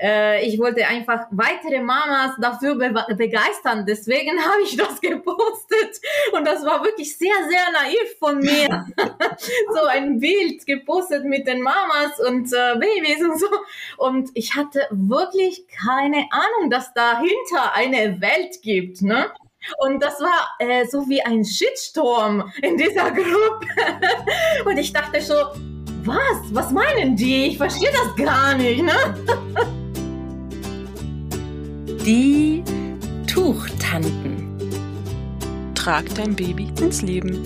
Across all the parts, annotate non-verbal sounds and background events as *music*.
äh, ich wollte einfach weitere Mamas dafür be begeistern. Deswegen *laughs* habe ich das gepostet. Und das war wirklich sehr, sehr naiv von mir. *laughs* *laughs* so ein Bild gepostet mit den Mamas und äh, Babys und so. Und ich hatte wirklich keine Ahnung, dass dahinter eine Welt gibt. Ne? Und das war äh, so wie ein Shitstorm in dieser Gruppe. Und ich dachte so, was? Was meinen die? Ich verstehe das gar nicht, ne? Die Tuchtanten. Trag dein Baby ins Leben.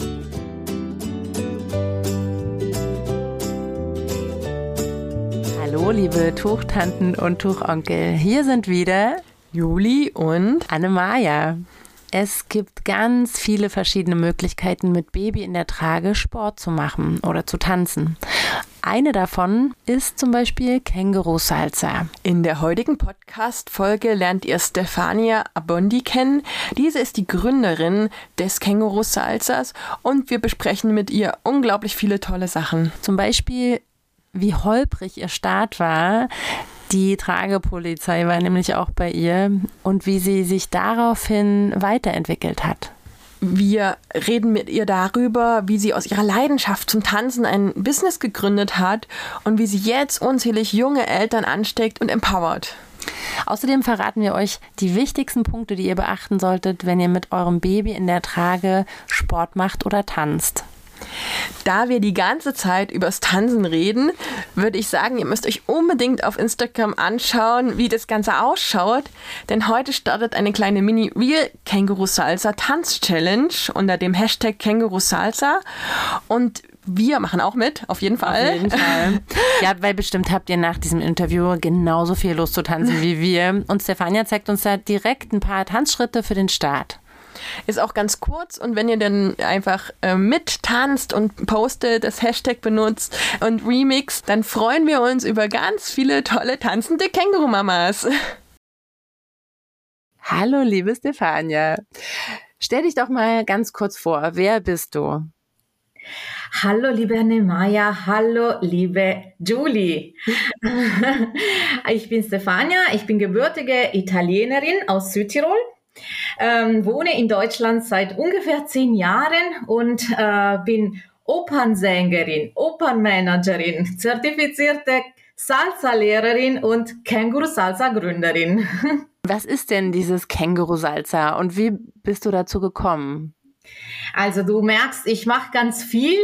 Hallo, liebe Tuchtanten und Tuchonkel. Hier sind wieder Juli und Annemaja. Es gibt ganz viele verschiedene Möglichkeiten, mit Baby in der Trage Sport zu machen oder zu tanzen. Eine davon ist zum Beispiel Känguru-Salsa. In der heutigen Podcast-Folge lernt ihr Stefania Abondi kennen. Diese ist die Gründerin des Känguru-Salsas und wir besprechen mit ihr unglaublich viele tolle Sachen. Zum Beispiel, wie holprig ihr Start war, die Tragepolizei war nämlich auch bei ihr und wie sie sich daraufhin weiterentwickelt hat. Wir reden mit ihr darüber, wie sie aus ihrer Leidenschaft zum Tanzen ein Business gegründet hat und wie sie jetzt unzählig junge Eltern ansteckt und empowert. Außerdem verraten wir euch die wichtigsten Punkte, die ihr beachten solltet, wenn ihr mit eurem Baby in der Trage Sport macht oder tanzt. Da wir die ganze Zeit übers Tanzen reden, würde ich sagen, ihr müsst euch unbedingt auf Instagram anschauen, wie das Ganze ausschaut. Denn heute startet eine kleine Mini-Real Känguru Salsa Tanz Challenge unter dem Hashtag Känguru Salsa. Und wir machen auch mit, auf jeden Fall. Auf jeden Fall. *laughs* ja, weil bestimmt habt ihr nach diesem Interview genauso viel Lust zu tanzen *laughs* wie wir. Und Stefania zeigt uns da direkt ein paar Tanzschritte für den Start. Ist auch ganz kurz und wenn ihr dann einfach äh, mittanzt und postet, das Hashtag benutzt und Remix, dann freuen wir uns über ganz viele tolle tanzende Känguru-Mamas. *laughs* Hallo, liebe Stefania. Stell dich doch mal ganz kurz vor. Wer bist du? Hallo, liebe Nemaya. Hallo, liebe Julie. *laughs* *laughs* ich bin Stefania. Ich bin gebürtige Italienerin aus Südtirol ähm, wohne in Deutschland seit ungefähr zehn Jahren und äh, bin Opernsängerin, Opernmanagerin, zertifizierte Salsa-Lehrerin und Känguru-Salsa-Gründerin. *laughs* Was ist denn dieses Känguru-Salsa und wie bist du dazu gekommen? Also du merkst, ich mache ganz viel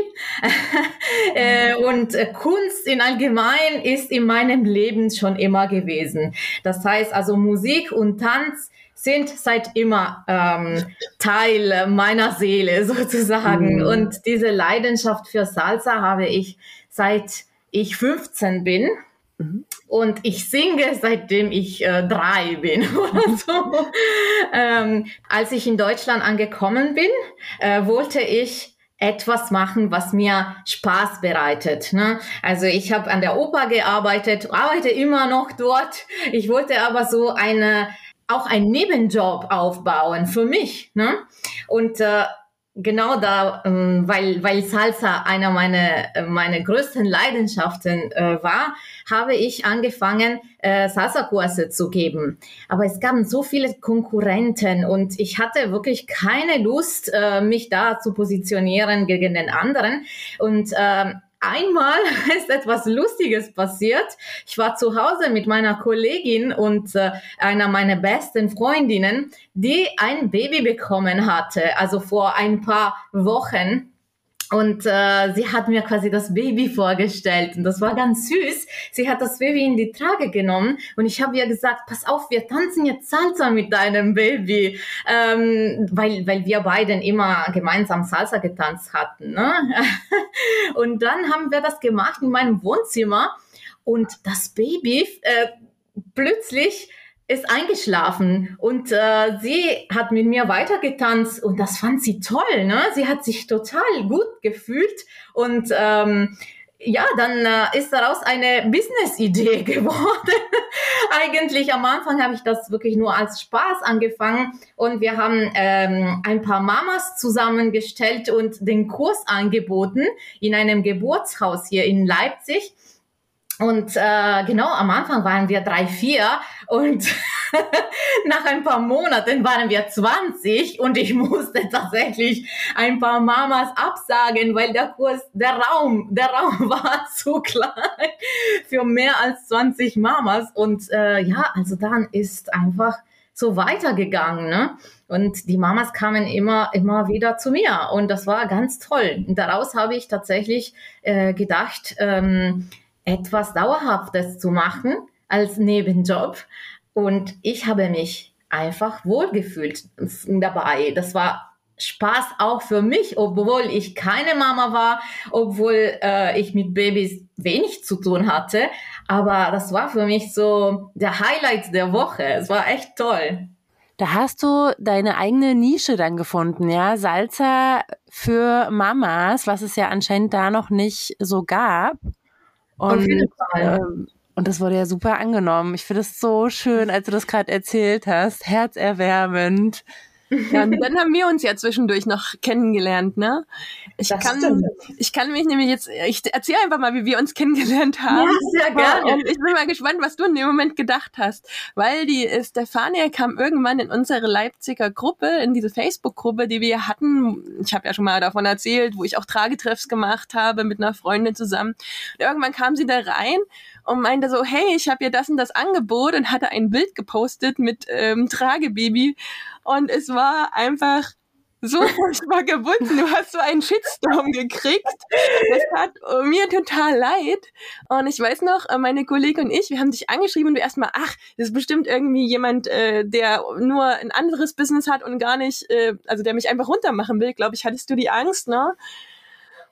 *laughs* äh, und äh, Kunst in allgemein ist in meinem Leben schon immer gewesen. Das heißt also Musik und Tanz sind seit immer ähm, *laughs* Teil meiner Seele *laughs* sozusagen. Mhm. Und diese Leidenschaft für Salsa habe ich seit ich 15 bin. Mhm. Und ich singe seitdem ich äh, drei bin *laughs* oder so. ähm, als ich in Deutschland angekommen bin, äh, wollte ich etwas machen, was mir Spaß bereitet. Ne? Also ich habe an der Oper gearbeitet, arbeite immer noch dort. Ich wollte aber so eine auch einen Nebenjob aufbauen für mich. Ne? Und äh, genau da, ähm, weil, weil Salsa einer meiner, meine größten Leidenschaften äh, war, habe ich angefangen, äh, Salsa-Kurse zu geben. Aber es gab so viele Konkurrenten und ich hatte wirklich keine Lust, äh, mich da zu positionieren gegen den anderen. Und äh, einmal *laughs* ist etwas Lustiges passiert. Ich war zu Hause mit meiner Kollegin und äh, einer meiner besten Freundinnen, die ein Baby bekommen hatte, also vor ein paar Wochen. Und äh, sie hat mir quasi das Baby vorgestellt und das war ganz süß. Sie hat das Baby in die Trage genommen und ich habe ihr gesagt, pass auf, wir tanzen jetzt Salsa mit deinem Baby, ähm, weil, weil wir beiden immer gemeinsam Salsa getanzt hatten. Ne? *laughs* und dann haben wir das gemacht in meinem Wohnzimmer und das Baby äh, plötzlich ist eingeschlafen und äh, sie hat mit mir weitergetanzt und das fand sie toll. Ne? Sie hat sich total gut gefühlt und ähm, ja, dann äh, ist daraus eine Business-Idee *laughs* geworden. Eigentlich am Anfang habe ich das wirklich nur als Spaß angefangen und wir haben ähm, ein paar Mamas zusammengestellt und den Kurs angeboten in einem Geburtshaus hier in Leipzig. Und äh, genau am Anfang waren wir drei, vier und *laughs* nach ein paar Monaten waren wir 20 und ich musste tatsächlich ein paar Mamas absagen, weil der Kurs, der Raum, der Raum *laughs* war zu klein für mehr als 20 Mamas. Und äh, ja, also dann ist einfach so weitergegangen. Ne? Und die Mamas kamen immer, immer wieder zu mir und das war ganz toll. Und daraus habe ich tatsächlich äh, gedacht, ähm, etwas Dauerhaftes zu machen als Nebenjob. Und ich habe mich einfach wohlgefühlt dabei. Das war Spaß auch für mich, obwohl ich keine Mama war, obwohl äh, ich mit Babys wenig zu tun hatte. Aber das war für mich so der Highlight der Woche. Es war echt toll. Da hast du deine eigene Nische dann gefunden, ja? Salsa für Mamas, was es ja anscheinend da noch nicht so gab. Und. Ähm, und das wurde ja super angenommen. Ich finde es so schön, als du das gerade erzählt hast. Herzerwärmend. Ja, und dann haben wir uns ja zwischendurch noch kennengelernt, ne? Ich das kann, stimmt. ich kann mich nämlich jetzt, ich erzähle einfach mal, wie wir uns kennengelernt haben. Ja, sehr gerne. Und ich bin mal gespannt, was du in dem Moment gedacht hast. Weil die Stefania kam irgendwann in unsere Leipziger Gruppe, in diese Facebook-Gruppe, die wir hatten. Ich habe ja schon mal davon erzählt, wo ich auch Tragetreffs gemacht habe mit einer Freundin zusammen. Und irgendwann kam sie da rein und meinte so, hey, ich habe ihr das und das Angebot und hatte ein Bild gepostet mit ähm, Tragebaby und es war einfach so *laughs* furchtbar gebunden. Du hast so einen Shitstorm gekriegt. Das tat mir total leid. Und ich weiß noch, äh, meine Kollegin und ich, wir haben dich angeschrieben und du erstmal, ach, das ist bestimmt irgendwie jemand, äh, der nur ein anderes Business hat und gar nicht, äh, also der mich einfach runtermachen will, glaube ich, hattest du die Angst, ne?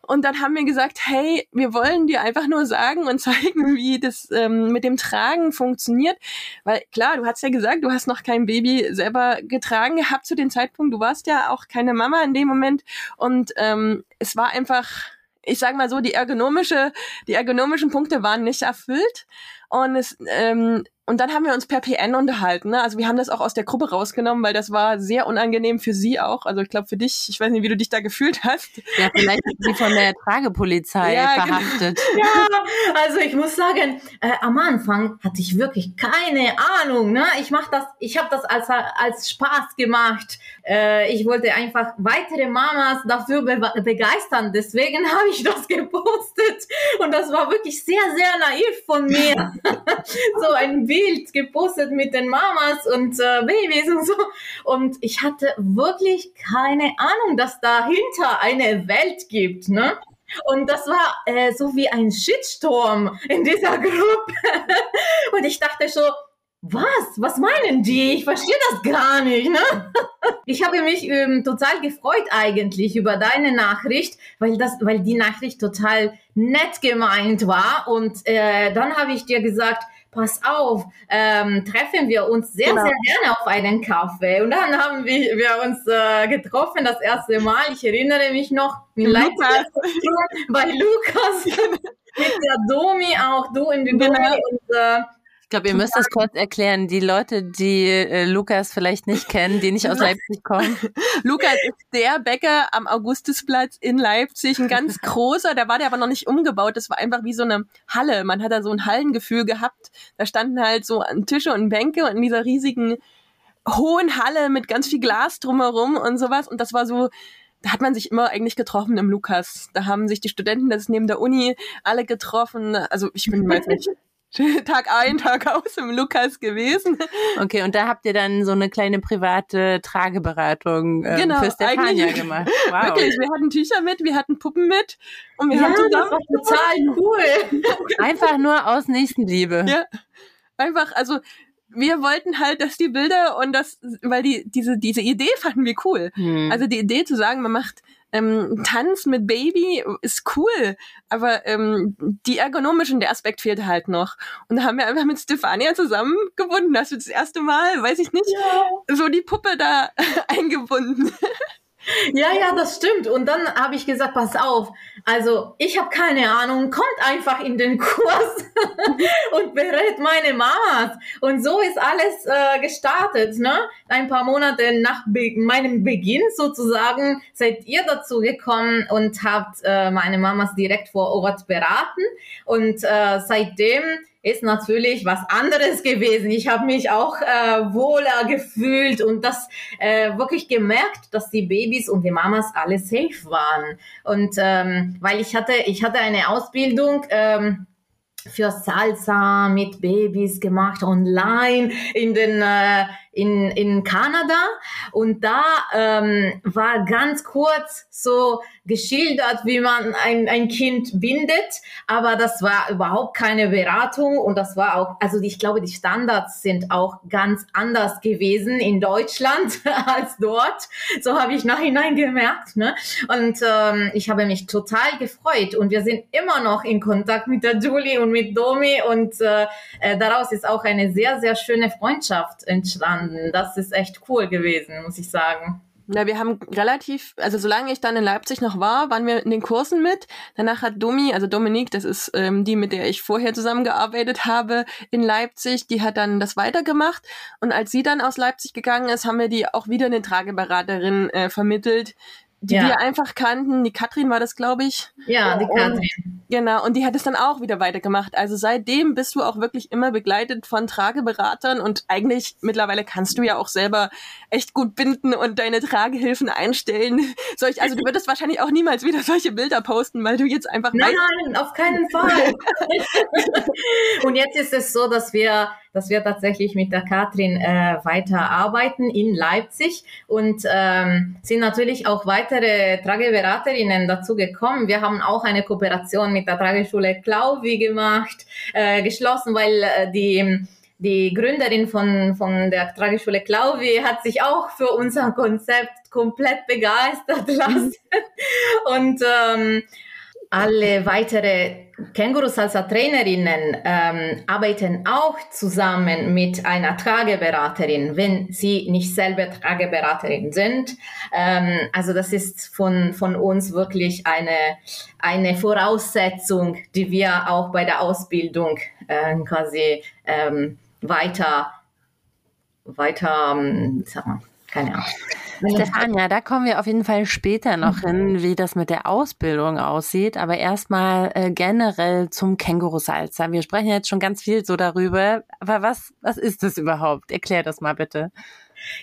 Und dann haben wir gesagt, hey, wir wollen dir einfach nur sagen und *laughs* zeigen, wie das ähm, mit dem Tragen funktioniert. Weil klar, du hast ja gesagt, du hast noch kein Baby selber getragen gehabt zu dem Zeitpunkt. Du warst ja auch keine Mama in dem Moment. Und ähm, es war einfach, ich sage mal so, die ergonomische, die ergonomischen Punkte waren nicht erfüllt. Und es, ähm, und dann haben wir uns per PN unterhalten. Ne? Also wir haben das auch aus der Gruppe rausgenommen, weil das war sehr unangenehm für sie auch. Also ich glaube für dich, ich weiß nicht, wie du dich da gefühlt hast. Ja, vielleicht ist sie von der Tragepolizei ja, genau. verhaftet. *laughs* Ja, also ich muss sagen, äh, am Anfang hatte ich wirklich keine Ahnung. Ne? Ich mach das, ich habe das als als Spaß gemacht. Äh, ich wollte einfach weitere Mamas dafür be begeistern. Deswegen *laughs* habe ich das gepostet und das war wirklich sehr sehr naiv von mir. *laughs* so ein Bild gepostet mit den Mamas und äh, Babys und so. Und ich hatte wirklich keine Ahnung, dass dahinter eine Welt gibt, ne? Und das war äh, so wie ein Shitstorm in dieser *laughs* Gruppe. und ich dachte so, was? Was meinen die? Ich verstehe das gar nicht. Ne? *laughs* Ich habe mich ähm, total gefreut eigentlich über deine Nachricht, weil das, weil die Nachricht total nett gemeint war. Und äh, dann habe ich dir gesagt, pass auf, ähm, treffen wir uns sehr, genau. sehr gerne auf einen Kaffee. Und dann haben wir, wir uns äh, getroffen das erste Mal. Ich erinnere mich noch in Leipzig bei Lukas *laughs* mit der Domi, auch du in genau. Domi. Und, äh, ich glaube, ihr müsst das kurz erklären. Die Leute, die äh, Lukas vielleicht nicht kennen, die nicht aus Leipzig kommen. Lukas ist der Bäcker am Augustusplatz in Leipzig, ein ganz *laughs* großer. Da war der aber noch nicht umgebaut. Das war einfach wie so eine Halle. Man hat da so ein Hallengefühl gehabt. Da standen halt so Tische und Bänke und in dieser riesigen hohen Halle mit ganz viel Glas drumherum und sowas. Und das war so, da hat man sich immer eigentlich getroffen im Lukas. Da haben sich die Studenten, das ist neben der Uni, alle getroffen. Also ich bin, weiß nicht, *laughs* Tag ein, Tag aus im Lukas gewesen. Okay, und da habt ihr dann so eine kleine private Trageberatung ähm, genau, für Stefania gemacht. *laughs* Wow. Wirklich, wir hatten Tücher mit, wir hatten Puppen mit und wir ja, haben zusammen. Das war total cool. *laughs* Einfach nur aus Nächstenliebe. Ja. Einfach, also wir wollten halt, dass die Bilder und das, weil die, diese, diese Idee fanden wir cool. Hm. Also die Idee zu sagen, man macht ähm, Tanz mit Baby ist cool, aber ähm, die ergonomischen, der Aspekt fehlt halt noch. Und da haben wir einfach mit Stefania zusammengebunden. Hast du das erste Mal, weiß ich nicht, ja. so die Puppe da *laughs* eingebunden. Ja, ja, das stimmt. Und dann habe ich gesagt, pass auf, also ich habe keine Ahnung, kommt einfach in den *laughs* Kurs und berät meine Mamas. Und so ist alles äh, gestartet. Ne? Ein paar Monate nach Be meinem Beginn sozusagen seid ihr dazu gekommen und habt äh, meine Mamas direkt vor Ort beraten. Und äh, seitdem ist natürlich was anderes gewesen. Ich habe mich auch äh, wohler gefühlt und das äh, wirklich gemerkt, dass die Babys und die Mamas alle safe waren. Und ähm, weil ich hatte, ich hatte eine Ausbildung. Ähm, für Salsa mit Babys gemacht online in den äh, in, in Kanada und da ähm, war ganz kurz so geschildert, wie man ein, ein Kind bindet, aber das war überhaupt keine Beratung und das war auch, also ich glaube, die Standards sind auch ganz anders gewesen in Deutschland *laughs* als dort. So habe ich nachhinein gemerkt. Ne? Und ähm, ich habe mich total gefreut und wir sind immer noch in Kontakt mit der Julie und mit Domi und äh, äh daraus ist auch eine sehr, sehr schöne Freundschaft entstanden entstanden. Das ist echt cool gewesen, muss ich sagen. Ja, wir haben relativ, also solange ich dann in Leipzig noch war, waren wir in den Kursen mit. Danach hat Domi, also Dominique, das ist ähm, die, mit der ich vorher zusammengearbeitet habe in Leipzig, die hat dann das weitergemacht. Und als sie dann aus Leipzig gegangen ist, haben wir die auch wieder eine Trageberaterin äh, vermittelt, die ja. wir einfach kannten. Die Katrin war das, glaube ich. Ja, die Katrin. Genau, und die hat es dann auch wieder weitergemacht. Also seitdem bist du auch wirklich immer begleitet von Trageberatern und eigentlich mittlerweile kannst du ja auch selber echt gut binden und deine Tragehilfen einstellen. *laughs* Solch, also du würdest wahrscheinlich auch niemals wieder solche Bilder posten, weil du jetzt einfach. Nein, nein, auf keinen Fall. *laughs* und jetzt ist es so, dass wir dass wir tatsächlich mit der Katrin äh, weiterarbeiten in Leipzig und ähm, sind natürlich auch weitere Trageberaterinnen dazu gekommen. Wir haben auch eine Kooperation mit der Trageschule Klauvi gemacht, äh, geschlossen, weil äh, die die Gründerin von, von der Trageschule Klauvi hat sich auch für unser Konzept komplett begeistert *laughs* lassen. Und ähm, alle weitere Känguru-Salsa-Trainerinnen ähm, arbeiten auch zusammen mit einer Trageberaterin, wenn sie nicht selber Trageberaterin sind. Ähm, also das ist von, von uns wirklich eine, eine Voraussetzung, die wir auch bei der Ausbildung äh, quasi ähm, weiter, weiter, ähm, sag mal, keine Ahnung. Stefania, da kommen wir auf jeden Fall später noch hin, wie das mit der Ausbildung aussieht. Aber erstmal äh, generell zum Känguru-Salzer. Wir sprechen jetzt schon ganz viel so darüber. Aber was, was ist das überhaupt? Erklär das mal bitte.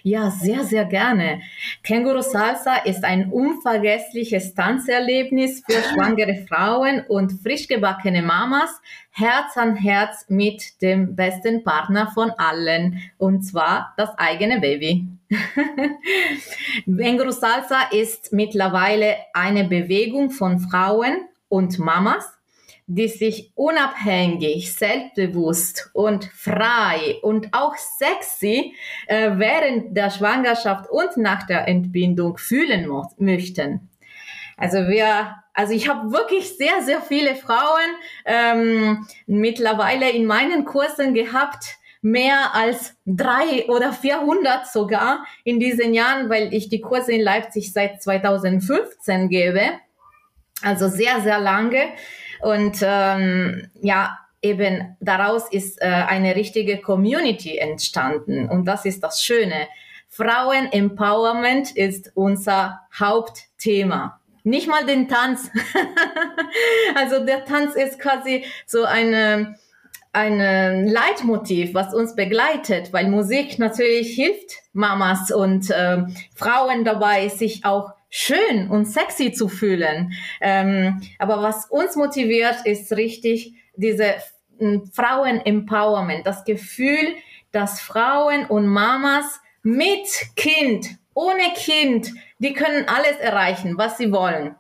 Ja, sehr, sehr gerne. Känguru Salsa ist ein unvergessliches Tanzerlebnis für *laughs* schwangere Frauen und frisch gebackene Mamas, Herz an Herz mit dem besten Partner von allen, und zwar das eigene Baby. *laughs* Känguru Salsa ist mittlerweile eine Bewegung von Frauen und Mamas, die sich unabhängig, selbstbewusst und frei und auch sexy äh, während der Schwangerschaft und nach der Entbindung fühlen möchten. Also wir, also ich habe wirklich sehr, sehr viele Frauen ähm, mittlerweile in meinen Kursen gehabt, mehr als drei oder 400 sogar in diesen Jahren, weil ich die Kurse in Leipzig seit 2015 gebe. Also sehr, sehr lange. Und ähm, ja, eben daraus ist äh, eine richtige Community entstanden. Und das ist das Schöne. Frauen-Empowerment ist unser Hauptthema. Nicht mal den Tanz. *laughs* also der Tanz ist quasi so eine, ein Leitmotiv, was uns begleitet, weil Musik natürlich hilft Mamas und äh, Frauen dabei, sich auch schön und sexy zu fühlen. Ähm, aber was uns motiviert, ist richtig diese Frauen-Empowerment, das Gefühl, dass Frauen und Mamas mit Kind, ohne Kind, die können alles erreichen, was sie wollen.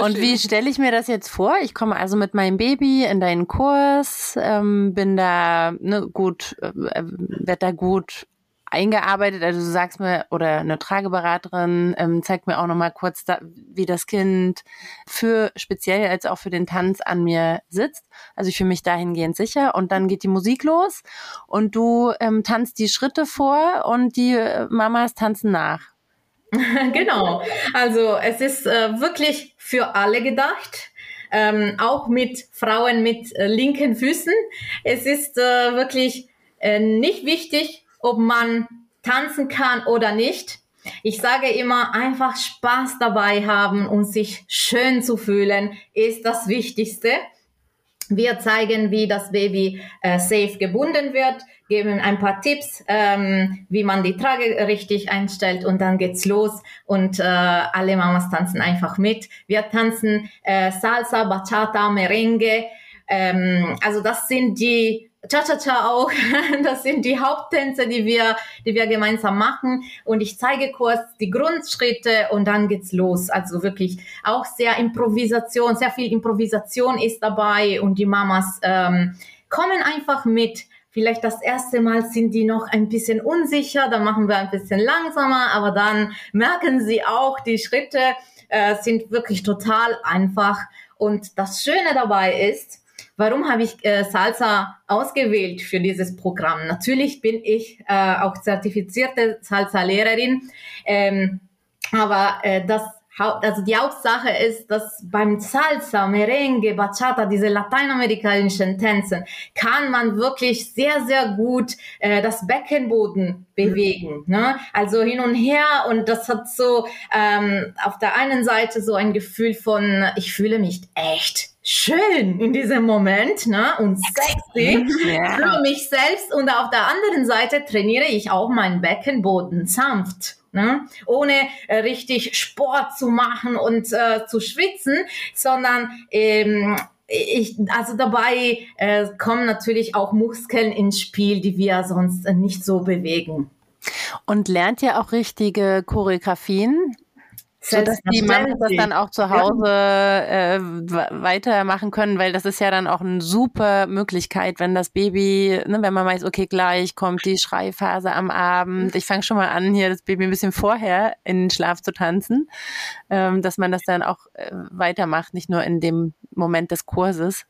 Und wie stelle ich mir das jetzt vor? Ich komme also mit meinem Baby in deinen Kurs, ähm, bin da ne, gut, äh, werde da gut eingearbeitet? Also du sagst mir, oder eine Trageberaterin ähm, zeigt mir auch nochmal kurz, da, wie das Kind für speziell als auch für den Tanz an mir sitzt. Also ich fühle mich dahingehend sicher und dann geht die Musik los und du ähm, tanzt die Schritte vor und die äh, Mamas tanzen nach. *laughs* genau. Also es ist äh, wirklich für alle gedacht. Ähm, auch mit Frauen mit äh, linken Füßen. Es ist äh, wirklich äh, nicht wichtig, ob man tanzen kann oder nicht. Ich sage immer, einfach Spaß dabei haben und sich schön zu fühlen, ist das Wichtigste. Wir zeigen, wie das Baby äh, safe gebunden wird, geben ein paar Tipps, ähm, wie man die Trage richtig einstellt und dann geht's los und äh, alle Mamas tanzen einfach mit. Wir tanzen äh, Salsa, Bachata, Merengue. Ähm, also das sind die Cha-Cha-Cha auch. *laughs* Das sind die Haupttänze, die wir, die wir gemeinsam machen. Und ich zeige kurz die Grundschritte und dann geht's los. Also wirklich auch sehr Improvisation, sehr viel Improvisation ist dabei und die Mamas ähm, kommen einfach mit. Vielleicht das erste Mal sind die noch ein bisschen unsicher, dann machen wir ein bisschen langsamer, aber dann merken sie auch, die Schritte äh, sind wirklich total einfach. Und das Schöne dabei ist, Warum habe ich äh, Salsa ausgewählt für dieses Programm? Natürlich bin ich äh, auch zertifizierte Salsa-Lehrerin, ähm, aber äh, das also die Hauptsache ist, dass beim Salsa, Merengue, Bachata, diese lateinamerikanischen Tänzen, kann man wirklich sehr, sehr gut äh, das Beckenboden bewegen. Ne? Also hin und her und das hat so ähm, auf der einen Seite so ein Gefühl von, ich fühle mich echt schön in diesem Moment ne? und sexy ja. für mich selbst und auf der anderen Seite trainiere ich auch meinen Beckenboden sanft ne? ohne äh, richtig Sport zu machen und äh, zu schwitzen, sondern ähm, ich, also dabei äh, kommen natürlich auch Muskeln ins Spiel, die wir sonst nicht so bewegen. Und lernt ihr auch richtige Choreografien? So dass die Mamas das dann auch zu Hause äh, weitermachen können, weil das ist ja dann auch eine super Möglichkeit, wenn das Baby, ne, wenn man weiß, okay, gleich kommt die Schreiphase am Abend. Ich fange schon mal an, hier das Baby ein bisschen vorher in den Schlaf zu tanzen, ähm, dass man das dann auch äh, weitermacht, nicht nur in dem Moment des Kurses.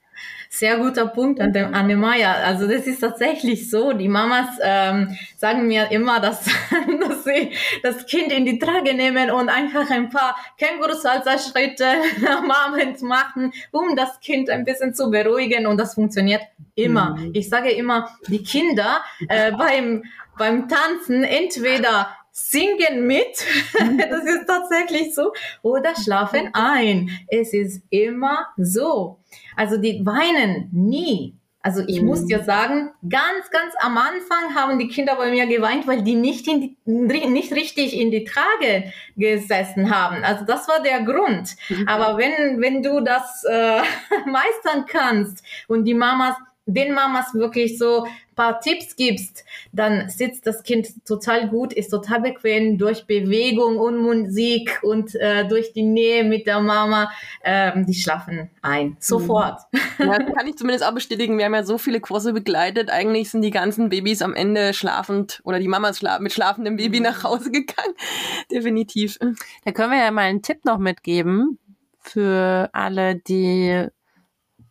Sehr guter Punkt an dem Annemaya. Also das ist tatsächlich so. Die Mamas ähm, sagen mir immer, dass, *laughs* dass sie das Kind in die Trage nehmen und einfach ein paar Känguru-Salsa-Schritte *laughs* am Abend machen, um das Kind ein bisschen zu beruhigen. Und das funktioniert immer. Mhm. Ich sage immer, die Kinder äh, beim, beim Tanzen entweder singen mit, *laughs* das ist tatsächlich so, oder schlafen ein. Es ist immer so. Also die weinen nie. Also ich mhm. muss dir sagen, ganz, ganz am Anfang haben die Kinder bei mir geweint, weil die nicht, in die, nicht richtig in die Trage gesessen haben. Also das war der Grund. Mhm. Aber wenn, wenn du das äh, *laughs* meistern kannst und die Mamas den Mamas wirklich so paar Tipps gibst, dann sitzt das Kind total gut, ist total bequem durch Bewegung und Musik und äh, durch die Nähe mit der Mama. Ähm, die schlafen ein. Sofort. Ja, kann ich zumindest auch bestätigen. Wir haben ja so viele Kurse begleitet. Eigentlich sind die ganzen Babys am Ende schlafend oder die Mamas schla mit schlafendem Baby nach Hause gegangen. *laughs* Definitiv. Da können wir ja mal einen Tipp noch mitgeben für alle, die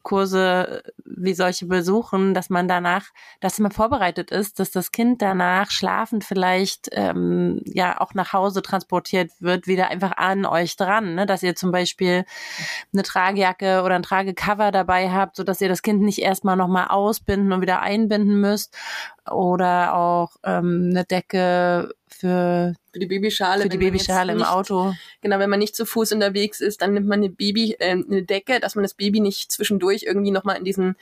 Kurse wie solche besuchen, dass man danach, dass man vorbereitet ist, dass das Kind danach schlafend vielleicht ähm, ja auch nach Hause transportiert wird, wieder einfach an euch dran, ne? dass ihr zum Beispiel eine Tragejacke oder ein Tragecover dabei habt, so dass ihr das Kind nicht erstmal nochmal ausbinden und wieder einbinden müsst oder auch ähm, eine Decke für, für die Babyschale. Für die Babyschale im Auto. Genau, wenn man nicht zu Fuß unterwegs ist, dann nimmt man eine Baby, äh, eine Decke, dass man das Baby nicht zwischendurch irgendwie nochmal in diesen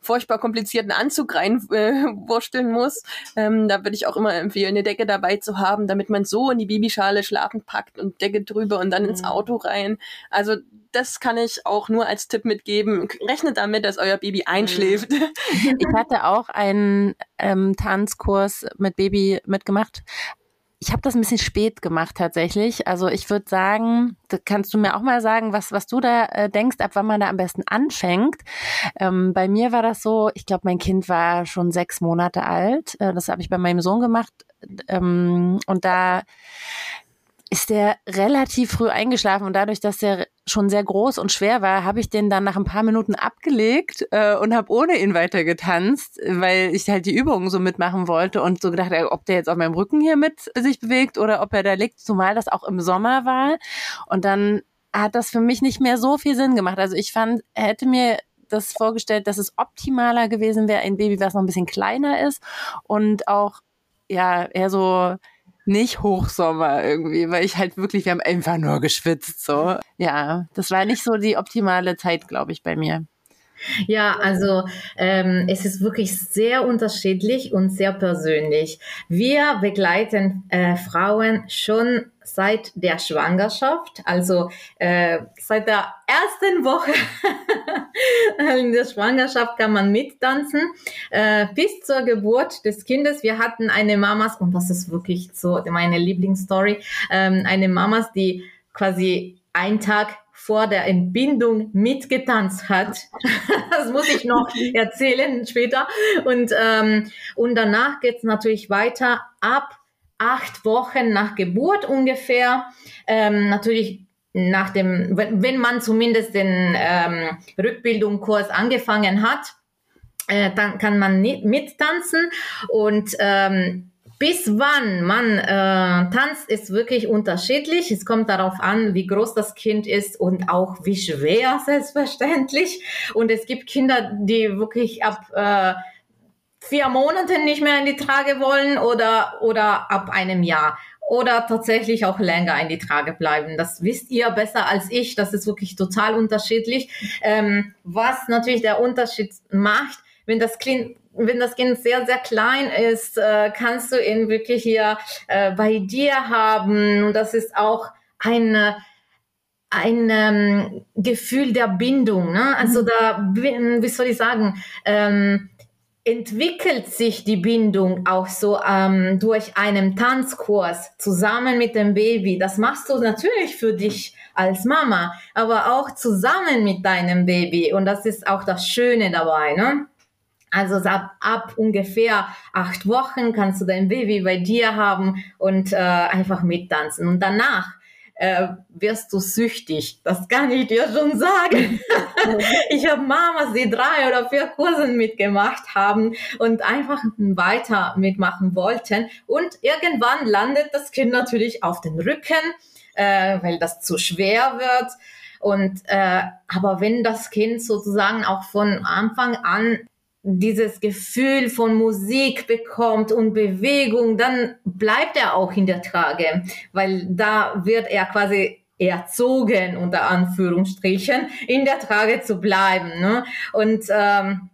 furchtbar komplizierten Anzug reinwursteln äh, *laughs* muss. Ähm, da würde ich auch immer empfehlen, eine Decke dabei zu haben, damit man so in die Babyschale schlafend packt und Decke drüber und dann mhm. ins Auto rein. Also das kann ich auch nur als Tipp mitgeben. Rechnet damit, dass euer Baby einschläft. Mhm. Ich hatte auch einen ähm, Tanzkurs mit Baby mitgemacht, ich habe das ein bisschen spät gemacht tatsächlich. Also ich würde sagen, kannst du mir auch mal sagen, was, was du da äh, denkst, ab wann man da am besten anfängt. Ähm, bei mir war das so, ich glaube, mein Kind war schon sechs Monate alt. Äh, das habe ich bei meinem Sohn gemacht Ähm, und da ist der relativ früh eingeschlafen und dadurch, dass der schon sehr groß und schwer war, habe ich den dann nach ein paar Minuten abgelegt äh, und habe ohne ihn weiter getanzt, weil ich halt die Übungen so mitmachen wollte und so gedacht, ob der jetzt auf meinem Rücken hier mit sich bewegt oder ob er da liegt, zumal das auch im Sommer war. Und dann hat das für mich nicht mehr so viel Sinn gemacht. Also ich fand, hätte mir das vorgestellt, dass es optimaler gewesen wäre, ein Baby, was noch ein bisschen kleiner ist und auch ja eher so nicht Hochsommer irgendwie, weil ich halt wirklich, wir haben einfach nur geschwitzt, so. Ja, das war nicht so die optimale Zeit, glaube ich, bei mir. Ja, also ähm, es ist wirklich sehr unterschiedlich und sehr persönlich. Wir begleiten äh, Frauen schon seit der Schwangerschaft, also äh, seit der ersten Woche in *laughs* der Schwangerschaft kann man mittanzen, äh, bis zur Geburt des Kindes. Wir hatten eine Mamas, und das ist wirklich so meine Lieblingsstory, ähm, eine Mamas, die quasi einen Tag vor der Entbindung mitgetanzt hat. *laughs* das muss ich noch erzählen später. Und, ähm, und danach geht's natürlich weiter ab acht Wochen nach Geburt ungefähr. Ähm, natürlich nach dem, wenn, man zumindest den ähm, Rückbildungskurs angefangen hat, äh, dann kann man mittanzen und ähm, bis wann man äh, tanzt, ist wirklich unterschiedlich. Es kommt darauf an, wie groß das Kind ist und auch wie schwer, *laughs* selbstverständlich. Und es gibt Kinder, die wirklich ab äh, vier Monaten nicht mehr in die Trage wollen oder, oder ab einem Jahr oder tatsächlich auch länger in die Trage bleiben. Das wisst ihr besser als ich. Das ist wirklich total unterschiedlich. Ähm, was natürlich der Unterschied macht, wenn das Kind wenn das Kind sehr, sehr klein ist, äh, kannst du ihn wirklich hier äh, bei dir haben. Und das ist auch ein, ein ähm, Gefühl der Bindung. Ne? Also mhm. da, wie soll ich sagen, ähm, entwickelt sich die Bindung auch so ähm, durch einen Tanzkurs zusammen mit dem Baby. Das machst du natürlich für dich als Mama, aber auch zusammen mit deinem Baby. Und das ist auch das Schöne dabei. Ne? Also ab, ab ungefähr acht Wochen kannst du dein Baby bei dir haben und äh, einfach mittanzen. Und danach äh, wirst du süchtig. Das kann ich dir schon sagen. *laughs* ich habe Mamas, die drei oder vier Kursen mitgemacht haben und einfach weiter mitmachen wollten. Und irgendwann landet das Kind natürlich auf den Rücken, äh, weil das zu schwer wird. Und äh, aber wenn das Kind sozusagen auch von Anfang an dieses Gefühl von Musik bekommt und Bewegung, dann bleibt er auch in der Trage, weil da wird er quasi erzogen, unter Anführungsstrichen, in der Trage zu bleiben. Ne? Und ähm,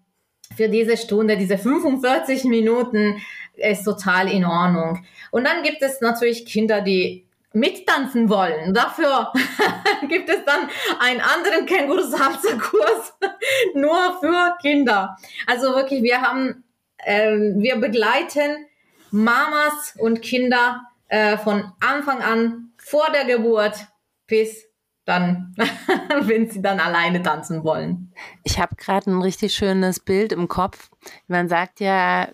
für diese Stunde, diese 45 Minuten, ist total in Ordnung. Und dann gibt es natürlich Kinder, die mittanzen wollen. Dafür *laughs* gibt es dann einen anderen Känguru-Salsa-Kurs *laughs* nur für Kinder. Also wirklich, wir haben, äh, wir begleiten Mamas und Kinder äh, von Anfang an vor der Geburt bis dann, *laughs* wenn sie dann alleine tanzen wollen. Ich habe gerade ein richtig schönes Bild im Kopf. Man sagt ja,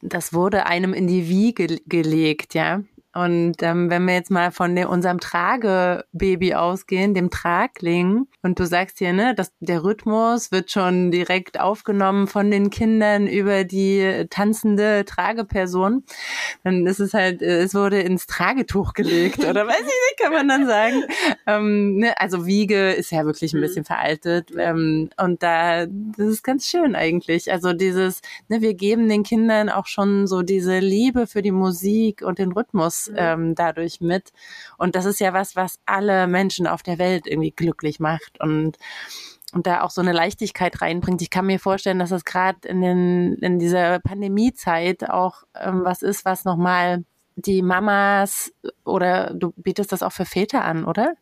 das wurde einem in die Wiege gelegt, ja. Und ähm, wenn wir jetzt mal von unserem Tragebaby ausgehen, dem Tragling, und du sagst hier, ne, dass der Rhythmus wird schon direkt aufgenommen von den Kindern über die tanzende Trageperson, dann ist es halt, äh, es wurde ins Tragetuch gelegt, oder weiß ich nicht, kann man dann sagen. Ähm, ne, also Wiege ist ja wirklich ein mhm. bisschen veraltet. Ähm, und da, das ist ganz schön eigentlich. Also dieses, ne, wir geben den Kindern auch schon so diese Liebe für die Musik und den Rhythmus mhm. ähm, dadurch mit. Und das ist ja was, was alle Menschen auf der Welt irgendwie glücklich macht und und da auch so eine Leichtigkeit reinbringt. Ich kann mir vorstellen, dass das gerade in, den, in dieser Pandemiezeit auch ähm, was ist, was nochmal die Mamas oder du bietest das auch für Väter an, oder?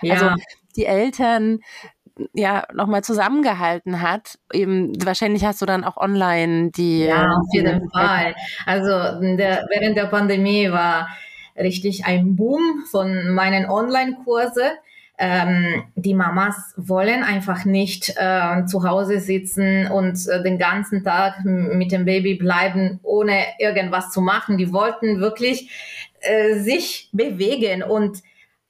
Ja. Also die Eltern ja nochmal zusammengehalten hat. Eben wahrscheinlich hast du dann auch online die. Ja, auf jeden Fall. Also der, während der Pandemie war richtig ein Boom von meinen Online-Kurse. ähm, die Mamas wollen einfach nicht äh, zu Hause sitzen und äh, den ganzen Tag mit dem Baby bleiben, ohne irgendwas zu machen. Die wollten wirklich äh, sich bewegen und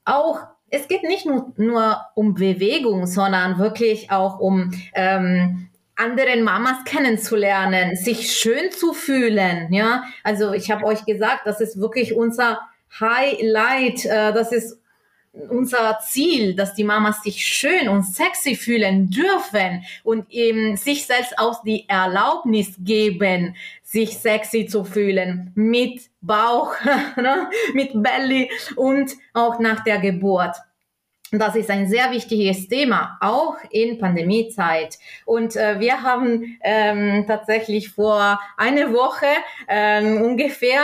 auch es geht nicht nur, nur um Bewegung, sondern wirklich auch um ähm, anderen Mamas kennenzulernen, sich schön zu fühlen. Ja, also ich habe euch gesagt, das ist wirklich unser Highlight. Äh, das ist unser Ziel, dass die Mamas sich schön und sexy fühlen dürfen und eben sich selbst auch die Erlaubnis geben, sich sexy zu fühlen mit Bauch, *laughs* ne, mit Belly und auch nach der Geburt. Das ist ein sehr wichtiges Thema, auch in Pandemiezeit. Und äh, wir haben ähm, tatsächlich vor einer Woche ähm, ungefähr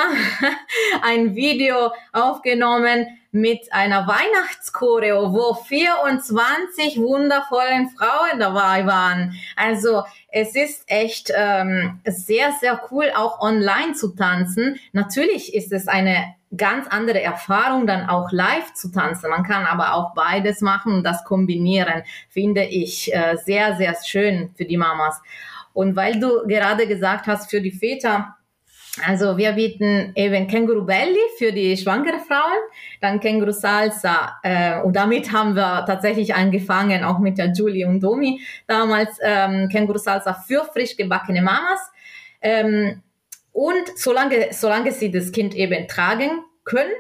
*laughs* ein Video aufgenommen mit einer Weihnachtschoreo, wo 24 wundervollen Frauen dabei waren. Also es ist echt ähm, sehr, sehr cool, auch online zu tanzen. Natürlich ist es eine ganz andere Erfahrung, dann auch live zu tanzen. Man kann aber auch beides machen und das kombinieren, finde ich äh, sehr, sehr schön für die Mamas. Und weil du gerade gesagt hast, für die Väter, also wir bieten eben Känguru Belly für die schwangere Frauen, dann Känguru Salsa äh, und damit haben wir tatsächlich angefangen, auch mit der Julie und Domi damals ähm, Känguru Salsa für frisch gebackene Mamas. Ähm, und solange, solange sie das Kind eben tragen können,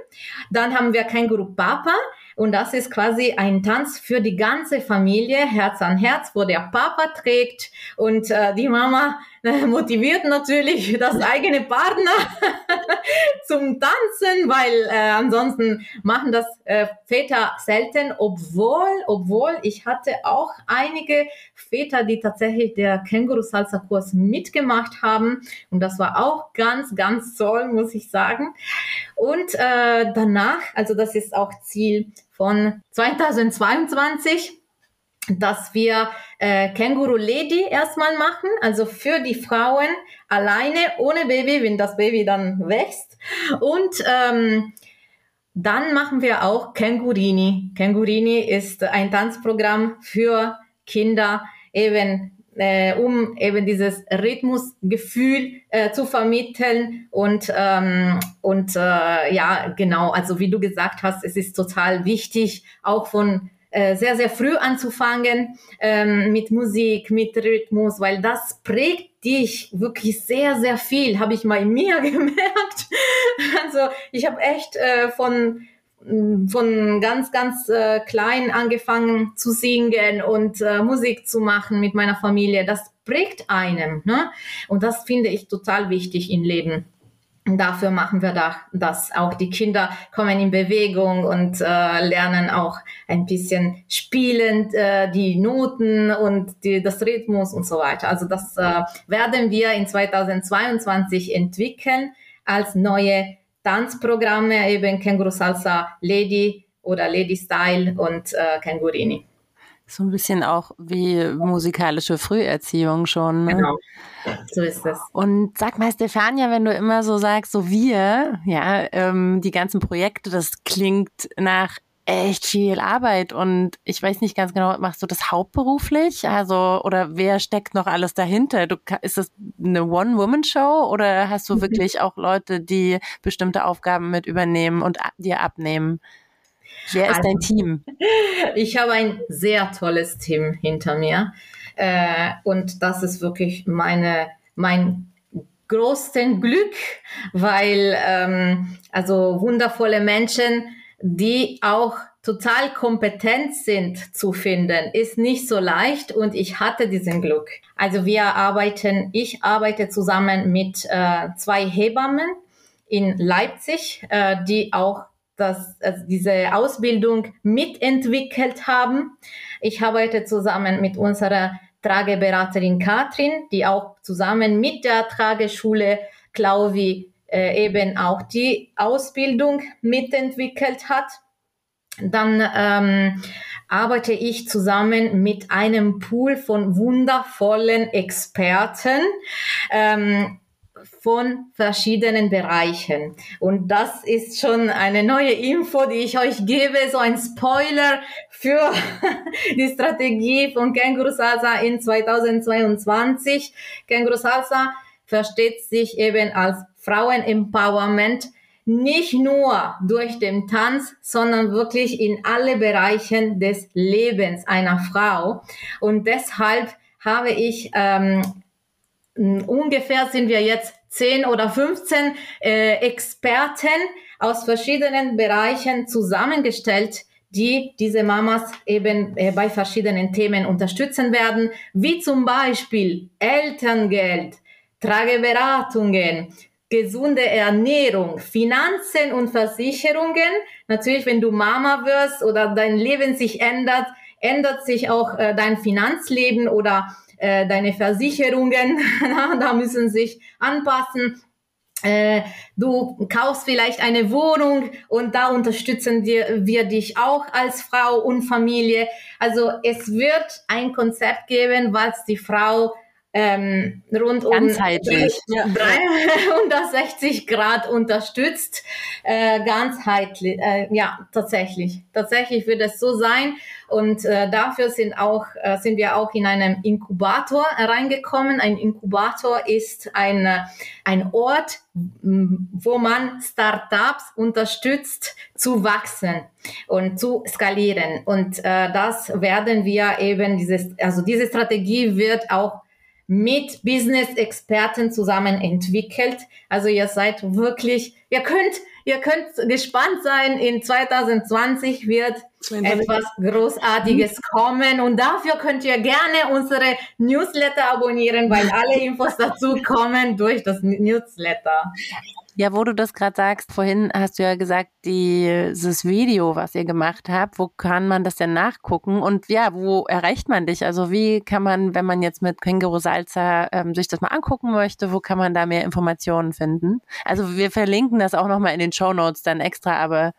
dann haben wir Känguru Papa. Und das ist quasi ein Tanz für die ganze Familie, Herz an Herz, wo der Papa trägt und äh, die Mama *laughs* motiviert natürlich *laughs* das eigene Partner *laughs* zum Tanzen, weil äh, ansonsten machen das äh, Väter selten, obwohl, obwohl ich hatte auch einige Väter, die tatsächlich der Känguru Salsa Kurs mitgemacht haben und das war auch ganz, ganz toll, muss ich sagen. Und äh, danach, also das ist auch Ziel von 2022, dass wir äh, Känguru Lady erstmal machen, also für die Frauen alleine, ohne Baby, wenn das Baby dann wächst. Und ähm, dann machen wir auch Kängurini. Kängurini ist ein Tanzprogramm für Kinder, eben äh, um eben dieses Rhythmusgefühl äh, zu vermitteln und ähm, und äh, ja genau also wie du gesagt hast es ist total wichtig auch von sehr, sehr früh anzufangen ähm, mit Musik, mit Rhythmus, weil das prägt dich wirklich sehr, sehr viel, habe ich mal in mir *laughs* gemerkt. Also ich habe echt äh, von von ganz, ganz äh, klein angefangen zu singen und äh, Musik zu machen mit meiner Familie. Das prägt einem. Ne? Und das finde ich total wichtig im Leben. Dafür machen wir da, dass auch die Kinder kommen in Bewegung und äh, lernen auch ein bisschen spielend äh, die Noten und die, das Rhythmus und so weiter. Also das äh, werden wir in 2022 entwickeln als neue Tanzprogramme, eben Känguru Salsa Lady oder Lady Style und äh, Kängurini. So ein bisschen auch wie musikalische Früherziehung schon. Ne? Genau, so ist es. Und sag mal, Stefania, wenn du immer so sagst, so wir, ja, ähm, die ganzen Projekte, das klingt nach echt viel Arbeit und ich weiß nicht ganz genau, machst du das hauptberuflich? Also, oder wer steckt noch alles dahinter? Du, ist das eine One-Woman-Show oder hast du mhm. wirklich auch Leute, die bestimmte Aufgaben mit übernehmen und dir abnehmen? Wer ist also, dein Team? *laughs* Ich habe ein sehr tolles Team hinter mir. Äh, und das ist wirklich meine, mein größten Glück, weil ähm, also wundervolle Menschen, die auch total kompetent sind zu finden, ist nicht so leicht und ich hatte diesen Glück. Also wir arbeiten, ich arbeite zusammen mit äh, zwei Hebammen in Leipzig, äh, die auch das, also diese Ausbildung mitentwickelt haben. Ich arbeite zusammen mit unserer Trageberaterin Katrin, die auch zusammen mit der Trageschule Klauvi äh, eben auch die Ausbildung mitentwickelt hat. Dann ähm, arbeite ich zusammen mit einem Pool von wundervollen Experten. Ähm, von verschiedenen Bereichen. Und das ist schon eine neue Info, die ich euch gebe, so ein Spoiler für *laughs* die Strategie von Känguru Salsa in 2022. Känguru Salsa versteht sich eben als Frauenempowerment nicht nur durch den Tanz, sondern wirklich in alle Bereichen des Lebens einer Frau. Und deshalb habe ich ähm, ungefähr sind wir jetzt 10 oder 15 äh, Experten aus verschiedenen Bereichen zusammengestellt, die diese Mamas eben äh, bei verschiedenen Themen unterstützen werden, wie zum Beispiel Elterngeld, Trageberatungen, gesunde Ernährung, Finanzen und Versicherungen. Natürlich, wenn du Mama wirst oder dein Leben sich ändert, ändert sich auch äh, dein Finanzleben oder äh, deine Versicherungen, *laughs* da müssen sich anpassen. Äh, du kaufst vielleicht eine Wohnung und da unterstützen wir, wir dich auch als Frau und Familie. Also es wird ein Konzept geben, was die Frau ähm, rund um ganzheitlich. 360 *laughs* Grad unterstützt. Äh, ganzheitlich, äh, ja, tatsächlich. Tatsächlich wird es so sein. Und äh, dafür sind auch äh, sind wir auch in einem Inkubator reingekommen. Ein Inkubator ist ein äh, ein Ort, wo man Startups unterstützt zu wachsen und zu skalieren. Und äh, das werden wir eben dieses also diese Strategie wird auch mit Business-Experten zusammen entwickelt. Also ihr seid wirklich, ihr könnt, ihr könnt gespannt sein. In 2020 wird etwas Großartiges kommen und dafür könnt ihr gerne unsere Newsletter abonnieren, weil alle Infos dazu kommen durch das Newsletter. Ja, wo du das gerade sagst, vorhin hast du ja gesagt, dieses Video, was ihr gemacht habt, wo kann man das denn nachgucken und ja, wo erreicht man dich? Also wie kann man, wenn man jetzt mit Känguru Salza ähm, sich das mal angucken möchte, wo kann man da mehr Informationen finden? Also wir verlinken das auch nochmal in den Show Notes dann extra, aber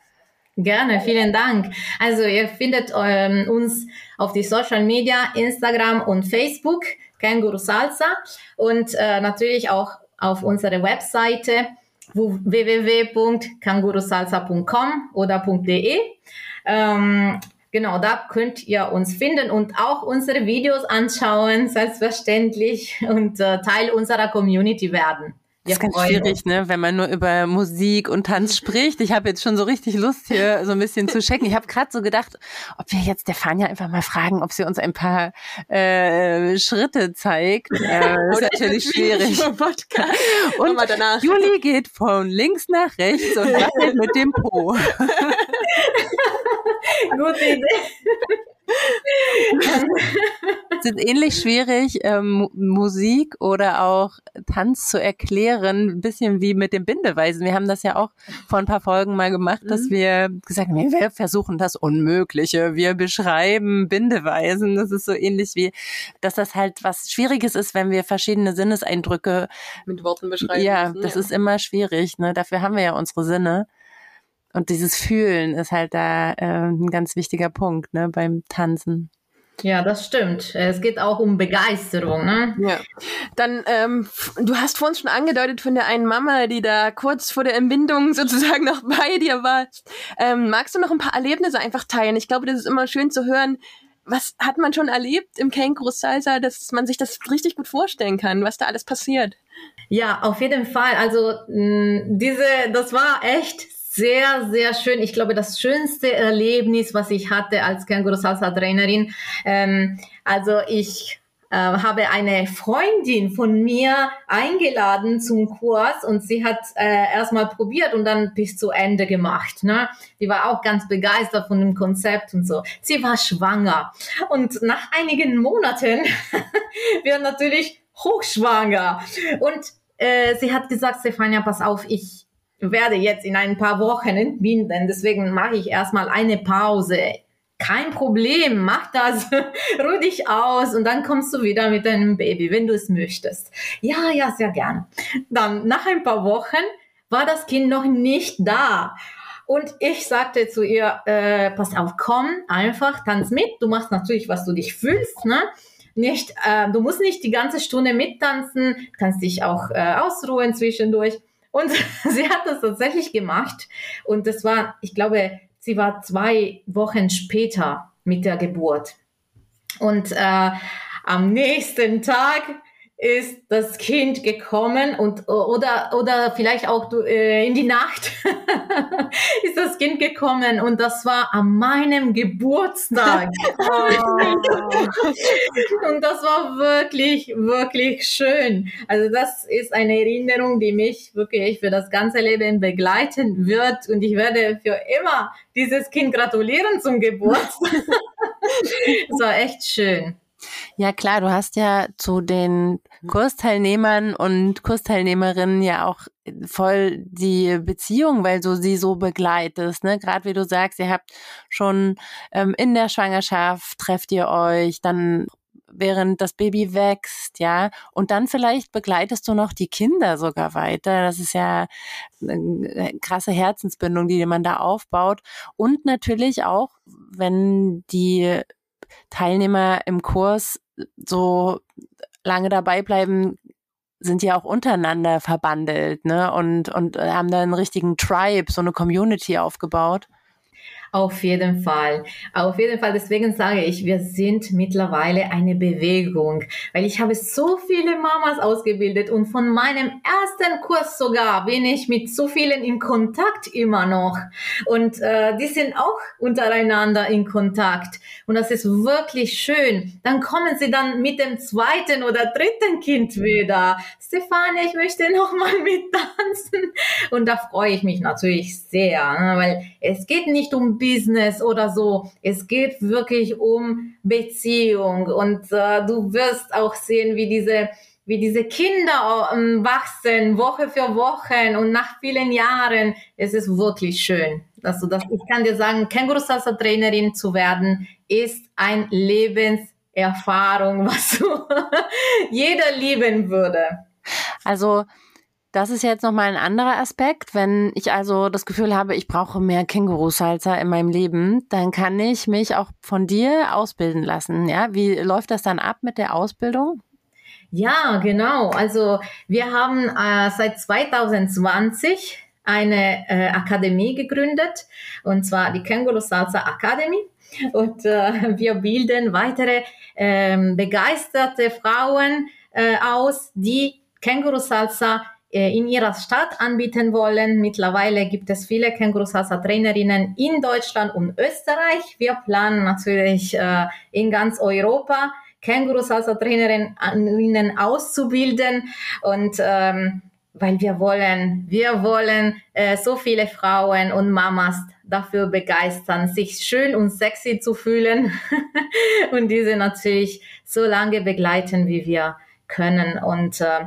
Gerne, vielen Dank. Also ihr findet ähm, uns auf die Social Media, Instagram und Facebook, Känguru Salsa und äh, natürlich auch auf unserer Webseite www.kangurusalsa.com oder .de. Ähm, genau, da könnt ihr uns finden und auch unsere Videos anschauen, selbstverständlich, und äh, Teil unserer Community werden. Das ist ganz schwierig, ne, wenn man nur über Musik und Tanz spricht. Ich habe jetzt schon so richtig Lust, hier *laughs* so ein bisschen zu checken. Ich habe gerade so gedacht, ob wir jetzt der Fania einfach mal fragen, ob sie uns ein paar äh, Schritte zeigt. *laughs* Äh, ist natürlich schwierig. *laughs* Und Juli geht von links nach rechts und wackelt mit dem Po. Gute Idee es ist ähnlich schwierig, ähm, Musik oder auch Tanz zu erklären, ein bisschen wie mit dem Bindeweisen. Wir haben das ja auch vor ein paar Folgen mal gemacht, dass mhm. wir gesagt haben, wir versuchen das Unmögliche, wir beschreiben Bindeweisen. Das ist so ähnlich wie, dass das halt was Schwieriges ist, wenn wir verschiedene Sinneseindrücke mit Worten beschreiben. Ja, müssen, das ja. ist immer schwierig. Ne? Dafür haben wir ja unsere Sinne. Und dieses Fühlen ist halt da äh, ein ganz wichtiger Punkt ne, beim Tanzen. Ja, das stimmt. Es geht auch um Begeisterung. Ne? Ja. Dann, ähm, du hast vor uns schon angedeutet von der einen Mama, die da kurz vor der Entbindung *laughs* sozusagen noch bei dir war. Ähm, magst du noch ein paar Erlebnisse einfach teilen? Ich glaube, das ist immer schön zu hören. Was hat man schon erlebt im Känguru Salsa, dass man sich das richtig gut vorstellen kann, was da alles passiert? Ja, auf jeden Fall. Also mh, diese, das war echt sehr, sehr schön. Ich glaube, das schönste Erlebnis, was ich hatte als Känguru Salsa Trainerin. Ähm, also ich äh, habe eine Freundin von mir eingeladen zum Kurs und sie hat äh, erstmal probiert und dann bis zu Ende gemacht. Ne? Die war auch ganz begeistert von dem Konzept und so. Sie war schwanger und nach einigen Monaten *laughs* wird natürlich hochschwanger und äh, sie hat gesagt, Stefania, pass auf, ich werde jetzt in ein paar Wochen entbinden, deswegen mache ich erstmal eine Pause. Kein Problem, mach das, *laughs* ruh dich aus und dann kommst du wieder mit deinem Baby, wenn du es möchtest. Ja, ja, sehr gern. Dann nach ein paar Wochen war das Kind noch nicht da. Und ich sagte zu ihr, äh, pass auf, komm, einfach, tanz mit. Du machst natürlich, was du dich fühlst, ne? nicht, äh, du musst nicht die ganze Stunde mittanzen, kannst dich auch äh, ausruhen zwischendurch. Und *laughs* sie hat das tatsächlich gemacht. Und das war, ich glaube, sie war zwei Wochen später mit der Geburt. Und äh, am nächsten Tag ist das Kind gekommen und oder oder vielleicht auch äh, in die Nacht *laughs* ist das Kind gekommen und das war an meinem Geburtstag. Und das war wirklich wirklich schön. Also das ist eine Erinnerung die mich wirklich für das ganze Leben begleiten wird. Und ich werde für immer dieses Kind gratulieren zum Geburtstag. *laughs* Es war echt schön ja, klar, du hast ja zu den Kursteilnehmern und Kursteilnehmerinnen ja auch voll die Beziehung, weil du sie so begleitest, ne? Gerade wie du sagst, ihr habt schon ähm, in der Schwangerschaft trefft ihr euch, dann während das Baby wächst, ja, und dann vielleicht begleitest du noch die Kinder sogar weiter. Das ist ja eine krasse Herzensbindung, die man da aufbaut. Und natürlich auch, wenn die Teilnehmer im Kurs so lange dabei bleiben, sind ja auch untereinander verbandelt, ne? Und, und haben da einen richtigen Tribe, so eine Community aufgebaut. Auf jeden Fall. Auf jeden Fall. Deswegen sage ich, wir sind mittlerweile eine Bewegung, weil ich habe so viele Mamas ausgebildet und von meinem ersten Kurs sogar bin ich mit so vielen in Kontakt immer noch. Und äh, die sind auch untereinander in Kontakt. Und das ist wirklich schön. Dann kommen sie dann mit dem zweiten oder dritten Kind wieder. Stefanie, ich möchte noch mal *laughs* mittanzen. Und da freue ich mich natürlich sehr, ne? weil es geht nicht um Business oder so. Es geht wirklich um Beziehung und äh, du wirst auch sehen, wie diese wie diese Kinder ähm, wachsen Woche für Woche und nach vielen Jahren. Es ist wirklich schön. Also das, ich kann dir sagen, Känguru Salsa Trainerin zu werden ist ein Lebenserfahrung, *laughs* was jeder lieben würde. Also das ist jetzt nochmal ein anderer Aspekt. Wenn ich also das Gefühl habe, ich brauche mehr Känguru-Salsa in meinem Leben, dann kann ich mich auch von dir ausbilden lassen. Ja, wie läuft das dann ab mit der Ausbildung? Ja, genau. Also wir haben äh, seit 2020 eine äh, Akademie gegründet, und zwar die Känguru Salsa Academy. Und äh, wir bilden weitere ähm, begeisterte Frauen äh, aus, die Känguru Salsa in ihrer Stadt anbieten wollen. Mittlerweile gibt es viele Känguru-Salsa-Trainerinnen in Deutschland und Österreich. Wir planen natürlich äh, in ganz Europa Känguru-Salsa-Trainerinnen auszubilden und ähm, weil wir wollen, wir wollen äh, so viele Frauen und Mamas dafür begeistern, sich schön und sexy zu fühlen *laughs* und diese natürlich so lange begleiten, wie wir können und äh,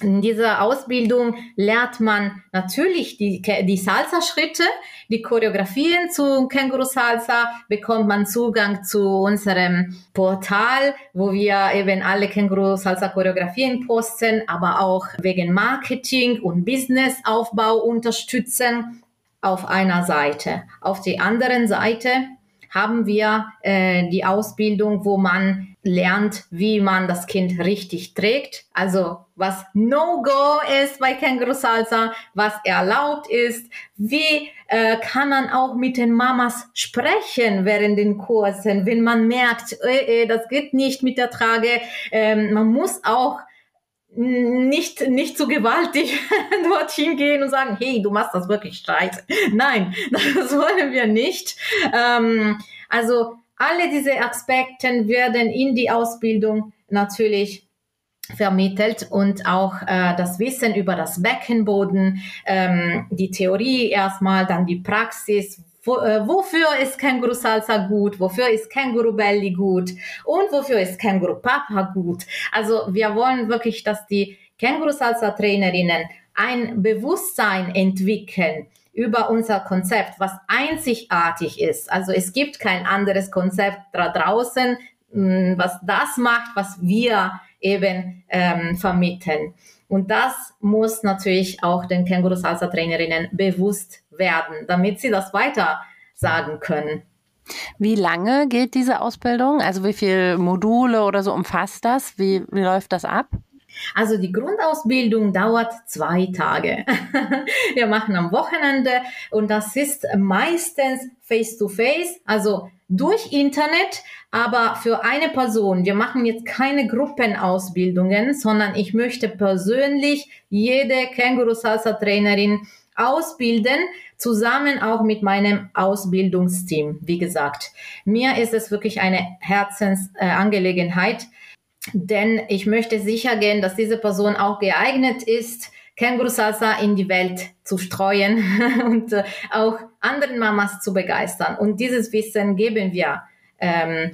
in dieser Ausbildung lernt man natürlich die, die Salsa-Schritte, die Choreografien zu Känguru Salsa, bekommt man Zugang zu unserem Portal, wo wir eben alle Känguru Salsa Choreografien posten, aber auch wegen Marketing und Businessaufbau unterstützen auf einer Seite. Auf der anderen Seite haben wir äh, die Ausbildung, wo man lernt, wie man das Kind richtig trägt. Also was No-Go ist bei Känguru Salsa, was erlaubt ist, wie äh, kann man auch mit den Mamas sprechen während den Kursen, wenn man merkt, äh, äh, das geht nicht mit der Trage. Ähm, man muss auch nicht, nicht zu gewaltig *laughs* dorthin gehen und sagen, hey, du machst das wirklich scheiße. Nein, *laughs* das wollen wir nicht. Ähm, also alle diese Aspekte werden in die Ausbildung natürlich vermittelt und auch äh, das Wissen über das Beckenboden, ähm, die Theorie erstmal, dann die Praxis, wo, äh, wofür ist Känguru Salsa gut, wofür ist Känguru Belly gut? Und wofür ist Känguru Papa gut. Also wir wollen wirklich, dass die Känguru Salsa Trainerinnen ein Bewusstsein entwickeln über unser Konzept, was einzigartig ist. Also es gibt kein anderes Konzept da draußen, mm, was das macht, was wir eben ähm, vermitteln. Und das muss natürlich auch den Känguru Salsa Trainerinnen bewusst werden, damit sie das weiter sagen können. Wie lange geht diese Ausbildung? Also wie viele Module oder so umfasst das? Wie, wie läuft das ab? Also die Grundausbildung dauert zwei Tage. *laughs* Wir machen am Wochenende und das ist meistens face-to-face, also durch Internet, aber für eine Person. Wir machen jetzt keine Gruppenausbildungen, sondern ich möchte persönlich jede Känguru-Salsa-Trainerin ausbilden, zusammen auch mit meinem Ausbildungsteam. Wie gesagt, mir ist es wirklich eine Herzensangelegenheit, denn ich möchte sicher gehen, dass diese Person auch geeignet ist, Känguru Salsa in die Welt zu streuen *laughs* und äh, auch anderen Mamas zu begeistern. Und dieses Wissen geben wir ähm,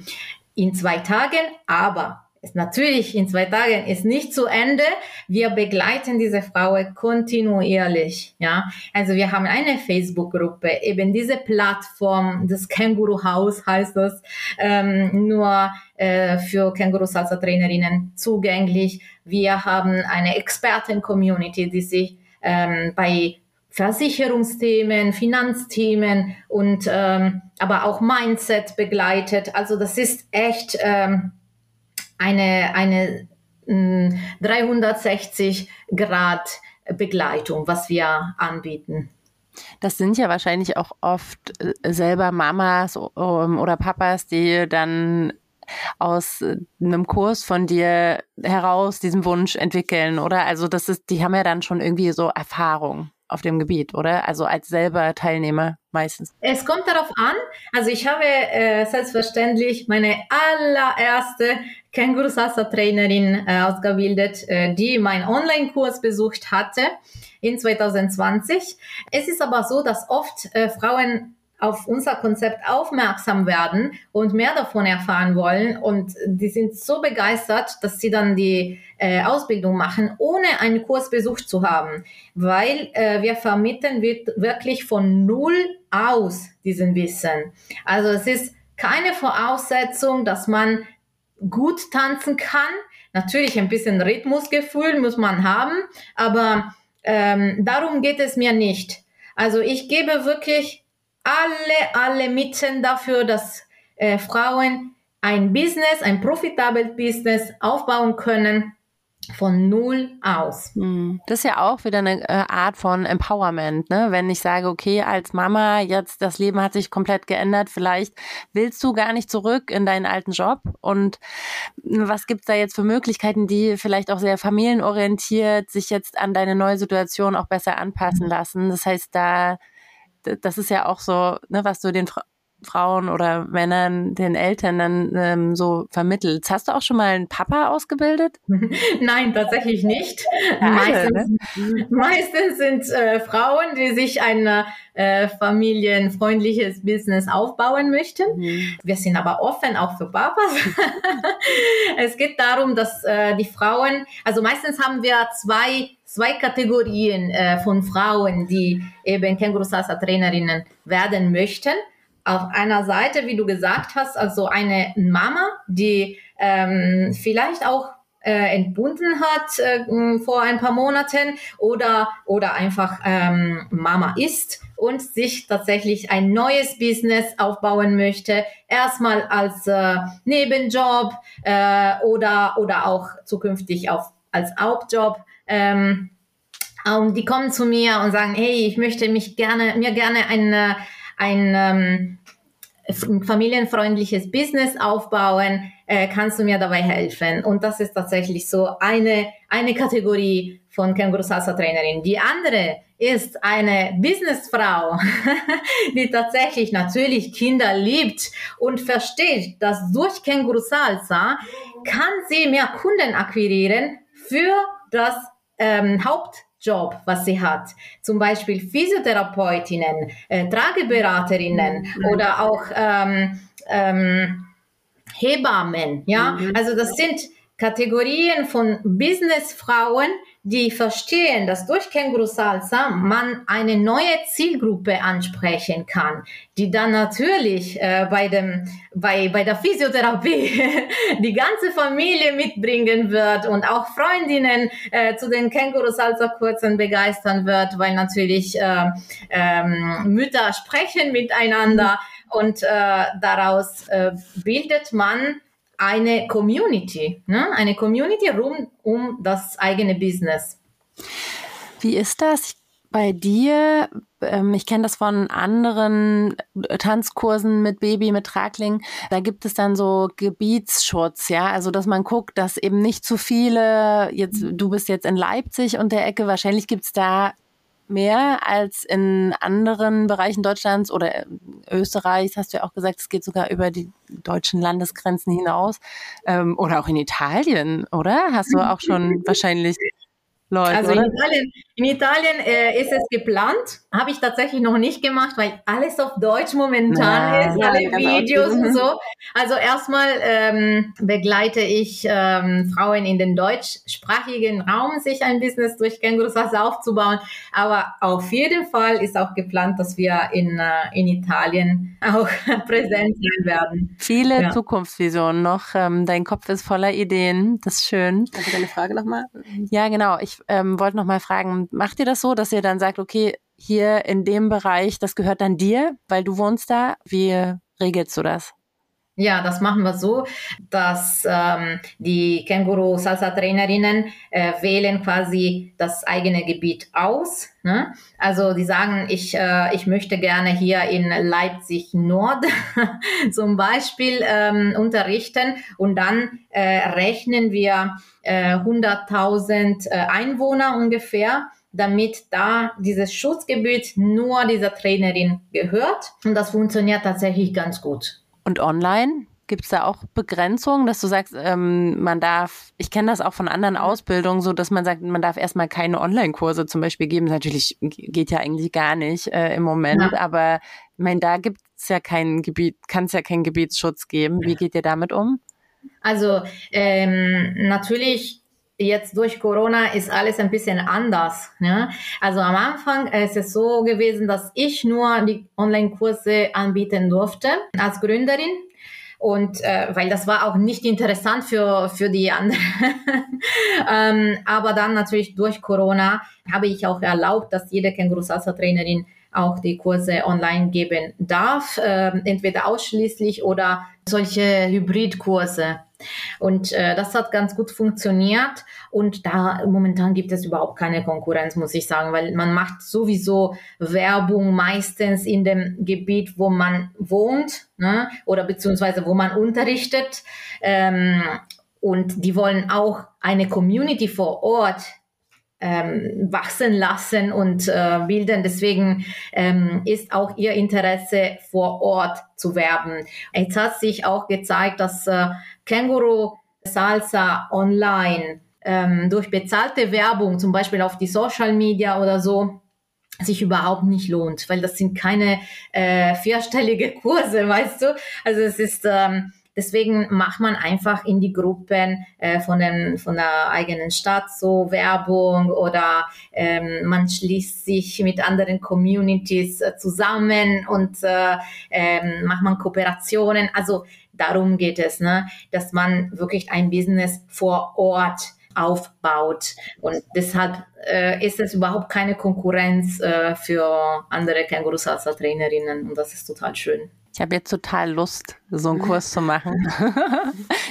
in zwei Tagen, aber ist natürlich in zwei Tagen ist nicht zu Ende. Wir begleiten diese Frau kontinuierlich. Ja, also wir haben eine Facebook-Gruppe, eben diese Plattform, das Känguru Haus heißt das, ähm, nur äh, für Känguru Salsa Trainerinnen zugänglich. Wir haben eine Experten-Community, die sich ähm, bei Versicherungsthemen, Finanzthemen und ähm, aber auch Mindset begleitet. Also das ist echt ähm, eine, eine 360 hm, Grad Begleitung, was wir anbieten. Das sind ja wahrscheinlich auch oft äh, selber Mamas ähm, oder Papas, die dann aus äh, einem Kurs von dir heraus diesen Wunsch entwickeln, oder? Also das ist, die haben ja dann schon irgendwie so Erfahrung auf dem Gebiet, oder? Also als selber Teilnehmer meistens. Es kommt darauf an. Also ich habe äh, selbstverständlich meine allererste Känguru Salsa Trainerin äh, ausgebildet, äh, die meinen Online-Kurs besucht hatte in 2020. Es ist aber so, dass oft äh, Frauen auf unser Konzept aufmerksam werden und mehr davon erfahren wollen. Und die sind so begeistert, dass sie dann die äh, Ausbildung machen, ohne einen Kurs besucht zu haben, weil äh, wir vermitteln wirklich von null aus diesen Wissen. Also es ist keine Voraussetzung, dass man gut tanzen kann. Natürlich ein bisschen Rhythmusgefühl muss man haben, aber ähm, darum geht es mir nicht. Also ich gebe wirklich alle, alle Mitten dafür, dass äh, Frauen ein Business, ein profitables Business aufbauen können von null aus. Hm. Das ist ja auch wieder eine äh, Art von Empowerment, ne? Wenn ich sage, okay, als Mama, jetzt das Leben hat sich komplett geändert, vielleicht willst du gar nicht zurück in deinen alten Job und was gibt's da jetzt für Möglichkeiten, die vielleicht auch sehr familienorientiert sich jetzt an deine neue Situation auch besser anpassen lassen? Das heißt, da das ist ja auch so, ne, was du den Fra Frauen oder Männern, den Eltern dann ähm, so vermittelt. Hast du auch schon mal einen Papa ausgebildet? *laughs* Nein, tatsächlich nicht. Ja, meistens, ne? meistens sind äh, Frauen, die sich ein äh, familienfreundliches Business aufbauen möchten. Mhm. Wir sind aber offen auch für Papas. *laughs* es geht darum, dass äh, die Frauen, also meistens haben wir zwei zwei Kategorien äh, von Frauen, die eben Känguru Salsa Trainerinnen werden möchten. Auf einer Seite, wie du gesagt hast, also eine Mama, die ähm, vielleicht auch äh, entbunden hat äh, vor ein paar Monaten oder oder einfach ähm, Mama ist und sich tatsächlich ein neues Business aufbauen möchte, erstmal als äh, Nebenjob äh, oder oder auch zukünftig auf als Hauptjob ähm, und die kommen zu mir und sagen, hey, ich möchte mich gerne, mir gerne ein, ein ähm, familienfreundliches Business aufbauen, äh, kannst du mir dabei helfen? Und das ist tatsächlich so eine, eine Kategorie von Känguru Salsa Trainerin. Die andere ist eine Businessfrau, *laughs* die tatsächlich natürlich Kinder liebt und versteht, dass durch Känguru Salsa kann sie mehr Kunden akquirieren für das ähm, Hauptjob, was sie hat. Zum Beispiel Physiotherapeutinnen, äh, Trageberaterinnen mhm. oder auch ähm, ähm, Hebammen. Ja, mhm. also das sind Kategorien von Businessfrauen, die verstehen, dass durch Känguru Salsa man eine neue Zielgruppe ansprechen kann, die dann natürlich äh, bei dem bei bei der Physiotherapie *laughs* die ganze Familie mitbringen wird und auch Freundinnen äh, zu den Känguru Salsa Kursen begeistern wird, weil natürlich äh, ähm, Mütter sprechen miteinander und äh, daraus äh, bildet man eine Community, ne? eine Community rund um das eigene Business. Wie ist das bei dir? Ähm, ich kenne das von anderen Tanzkursen mit Baby, mit Tragling. Da gibt es dann so Gebietsschutz, ja, also dass man guckt, dass eben nicht zu viele, jetzt, du bist jetzt in Leipzig und der Ecke, wahrscheinlich gibt es da mehr als in anderen Bereichen Deutschlands oder Österreichs, hast du ja auch gesagt, es geht sogar über die deutschen Landesgrenzen hinaus. Ähm, oder auch in Italien, oder? Hast du auch schon *laughs* wahrscheinlich Leute, also in Italien, in Italien äh, ist es geplant, habe ich tatsächlich noch nicht gemacht, weil alles auf Deutsch momentan ja, ist, alle ja, Videos und so. Also erstmal ähm, begleite ich ähm, Frauen in den deutschsprachigen Raum, sich ein Business durch Kängurus aufzubauen. Aber auf jeden Fall ist auch geplant, dass wir in, äh, in Italien *laughs* auch präsent sein werden. Viele ja. Zukunftsvisionen noch. Ähm, dein Kopf ist voller Ideen. Das ist schön. Also deine Frage nochmal? Ja, genau. Ich ähm, wollte noch mal fragen, macht ihr das so, dass ihr dann sagt, okay, hier in dem Bereich, das gehört dann dir, weil du wohnst da? Wie regelst du das? Ja, das machen wir so, dass ähm, die Känguru Salsa Trainerinnen äh, wählen quasi das eigene Gebiet aus. Ne? Also die sagen, ich, äh, ich möchte gerne hier in Leipzig Nord *laughs* zum Beispiel ähm, unterrichten und dann äh, rechnen wir äh, 100.000 äh, Einwohner ungefähr damit da dieses Schutzgebiet nur dieser Trainerin gehört. Und das funktioniert tatsächlich ganz gut. Und online? Gibt es da auch Begrenzungen, dass du sagst, ähm, man darf, ich kenne das auch von anderen Ausbildungen, so dass man sagt, man darf erstmal keine Online-Kurse zum Beispiel geben. Natürlich geht ja eigentlich gar nicht äh, im Moment, ja. aber ich meine, da gibt es ja kein Gebiet, kann es ja keinen Gebietsschutz geben. Wie geht ihr damit um? Also ähm, natürlich jetzt durch Corona ist alles ein bisschen anders. Ne? Also am Anfang ist es so gewesen, dass ich nur die Online-Kurse anbieten durfte als Gründerin. Und äh, weil das war auch nicht interessant für, für die anderen. *laughs* ähm, aber dann natürlich durch Corona habe ich auch erlaubt, dass jede Känguru-Salsa-Trainerin auch die Kurse online geben darf, äh, entweder ausschließlich oder solche Hybridkurse. Und äh, das hat ganz gut funktioniert. Und da momentan gibt es überhaupt keine Konkurrenz, muss ich sagen, weil man macht sowieso Werbung meistens in dem Gebiet, wo man wohnt ne? oder beziehungsweise wo man unterrichtet. Ähm, und die wollen auch eine Community vor Ort ähm, wachsen lassen und äh, bilden. Deswegen ähm, ist auch ihr Interesse vor Ort zu werben. Jetzt hat sich auch gezeigt, dass äh, Känguru Salsa online ähm, durch bezahlte Werbung, zum Beispiel auf die Social Media oder so, sich überhaupt nicht lohnt, weil das sind keine äh, vierstellige *laughs* Kurse, weißt du? Also es ist ähm, Deswegen macht man einfach in die Gruppen äh, von, den, von der eigenen Stadt so Werbung oder ähm, man schließt sich mit anderen Communities äh, zusammen und äh, ähm, macht man Kooperationen. Also darum geht es, ne? dass man wirklich ein Business vor Ort aufbaut. Und deshalb äh, ist es überhaupt keine Konkurrenz äh, für andere Känguru-Salsa-Trainerinnen und das ist total schön. Ich habe jetzt total Lust, so einen Kurs zu machen. *laughs*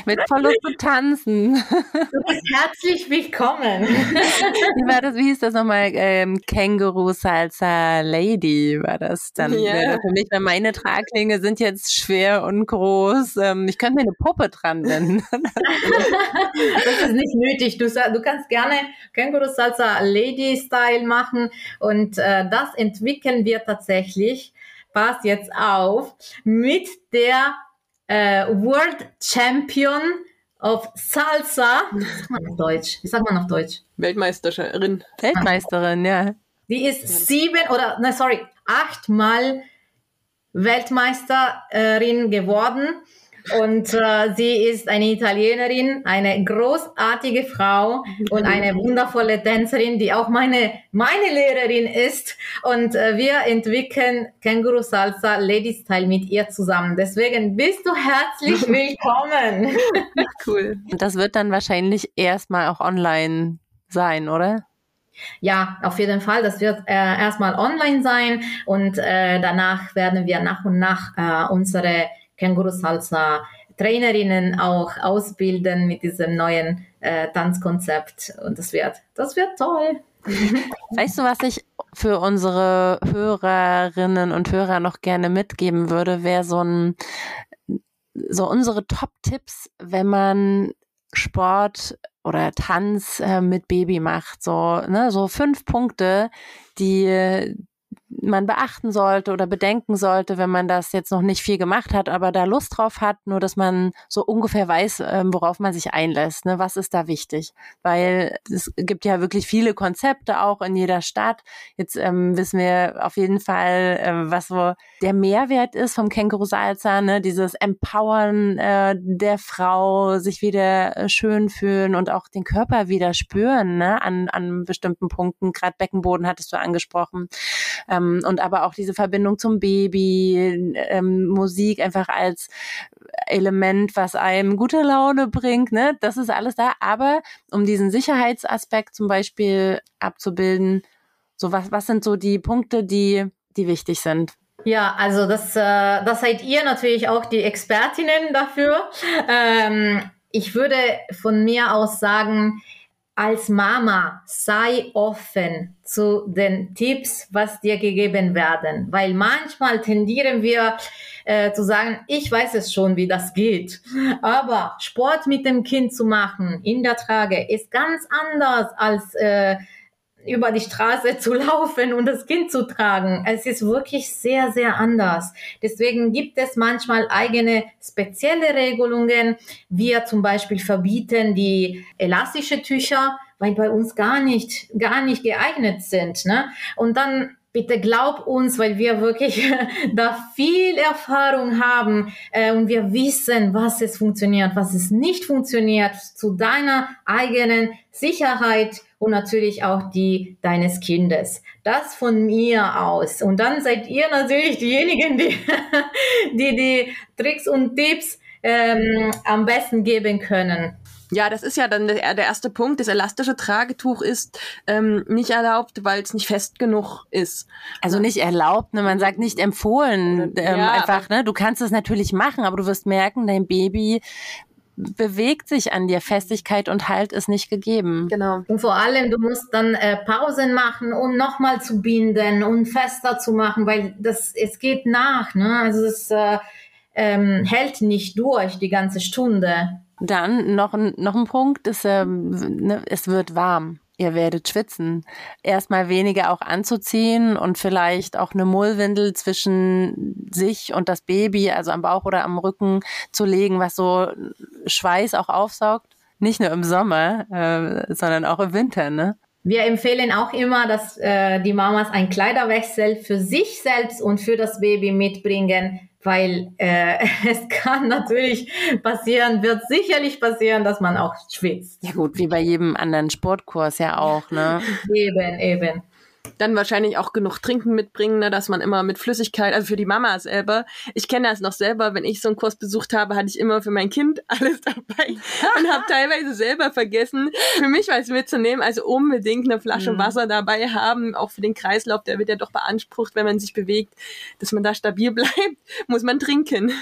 Mit voll Lust zu tanzen. Du bist herzlich willkommen. Wie war das? Wie hieß das nochmal? Ähm, Känguru Salsa Lady war das dann ja. für mich, weil meine Traglinge sind jetzt schwer und groß. Ähm, ich könnte mir eine Puppe dran nennen. *laughs* das ist nicht nötig. Du, du kannst gerne Känguru Salsa Lady Style machen und äh, das entwickeln wir tatsächlich pass jetzt auf, mit der äh, World Champion of Salsa. Wie sagt man auf Deutsch? Wie sagt man auf Deutsch? Weltmeisterin. Weltmeisterin, ja. Die ist sieben oder, ne, sorry, achtmal Weltmeisterin geworden und äh, sie ist eine Italienerin, eine großartige Frau und eine wundervolle Tänzerin, die auch meine, meine Lehrerin ist. Und äh, wir entwickeln Känguru Salsa Lady Style mit ihr zusammen. Deswegen bist du herzlich *laughs* willkommen. cool. Und das wird dann wahrscheinlich erstmal auch online sein, oder? Ja, auf jeden Fall. Das wird äh, erstmal online sein und äh, danach werden wir nach und nach äh, unsere Känguru Salsa Trainerinnen auch ausbilden mit diesem neuen äh, Tanzkonzept und das wird, das wird toll. *laughs* Weißt du, was ich für unsere Hörerinnen und Hörer noch gerne mitgeben würde, wäre so ein so unsere Top-Tipps, wenn man Sport oder Tanz äh, mit Baby macht. So, ne, so fünf Punkte, die, man beachten sollte oder bedenken sollte, wenn man das jetzt noch nicht viel gemacht hat, aber da Lust drauf hat, nur dass man so ungefähr weiß, ähm, worauf man sich einlässt. Ne? Was ist da wichtig? Weil es gibt ja wirklich viele Konzepte auch in jeder Stadt. Jetzt ähm, wissen wir auf jeden Fall, äh, was so der Mehrwert ist vom Känguru Salsa, ne? dieses Empowern äh, der Frau, sich wieder äh, schön fühlen und auch den Körper wieder spüren ne? an, an bestimmten Punkten. Gerade Beckenboden hattest du angesprochen. Ähm, ähm, und aber auch diese Verbindung zum Baby, ähm, Musik einfach als Element, was einem gute Laune bringt, ne? Das ist alles da. Aber um diesen Sicherheitsaspekt zum Beispiel abzubilden, so was, was sind so die Punkte, die, die wichtig sind? Ja, also das, äh, das seid ihr natürlich auch die Expertinnen dafür. Ähm, ich würde von mir aus sagen, als Mama sei offen zu den Tipps, was dir gegeben werden, weil manchmal tendieren wir äh, zu sagen, ich weiß es schon, wie das geht, aber Sport mit dem Kind zu machen in der Trage ist ganz anders als äh, über die Straße zu *laughs* laufen und das Kind zu tragen. Es ist wirklich sehr, sehr anders. Deswegen gibt es manchmal eigene spezielle Regelungen. Wir zum Beispiel verbieten die elastische Tücher, weil bei uns gar nicht, gar nicht geeignet sind. Ne? Und dann bitte glaub uns, weil wir wirklich *laughs* da viel Erfahrung haben äh, und wir wissen, was es funktioniert, was es nicht funktioniert, zu deiner eigenen Sicherheit und natürlich auch die deines Kindes. Das von mir aus. Und dann seid ihr natürlich diejenigen, die *laughs* die, die Tricks und Tipps ähm, am besten geben können. Ja, das ist ja dann der, der erste Punkt. Das elastische Tragetuch ist ähm, nicht erlaubt, weil es nicht fest genug ist. Also nicht erlaubt, ne? man sagt nicht empfohlen. Ähm, ja, einfach, ne? Du kannst es natürlich machen, aber du wirst merken, dein Baby bewegt sich an dir. Festigkeit und Halt ist nicht gegeben. Genau. Und vor allem, du musst dann äh, Pausen machen, um nochmal zu binden und fester zu machen, weil das es geht nach. Ne? Also es äh, ähm, hält nicht durch die ganze Stunde. Dann noch ein, noch ein Punkt, ist, ähm, ne, es wird warm. Ihr werdet schwitzen. Erstmal weniger auch anzuziehen und vielleicht auch eine Mullwindel zwischen sich und das Baby, also am Bauch oder am Rücken zu legen, was so Schweiß auch aufsaugt. Nicht nur im Sommer, äh, sondern auch im Winter, ne? Wir empfehlen auch immer, dass äh, die Mamas einen Kleiderwechsel für sich selbst und für das Baby mitbringen, weil äh, *laughs* es kann natürlich passieren, wird sicherlich passieren, dass man auch schwitzt. Ja gut, wie bei jedem anderen Sportkurs ja auch, ne? *laughs* eben, eben dann wahrscheinlich auch genug Trinken mitbringen, ne, dass man immer mit Flüssigkeit, also für die Mama selber. Ich kenne das noch selber, wenn ich so einen Kurs besucht habe, hatte ich immer für mein Kind *laughs* alles dabei und habe *laughs* teilweise selber vergessen, für mich was mitzunehmen. Also unbedingt eine Flasche mhm. Wasser dabei haben, auch für den Kreislauf, der wird ja doch beansprucht, wenn man sich bewegt, dass man da stabil *laughs* bleibt, muss man trinken.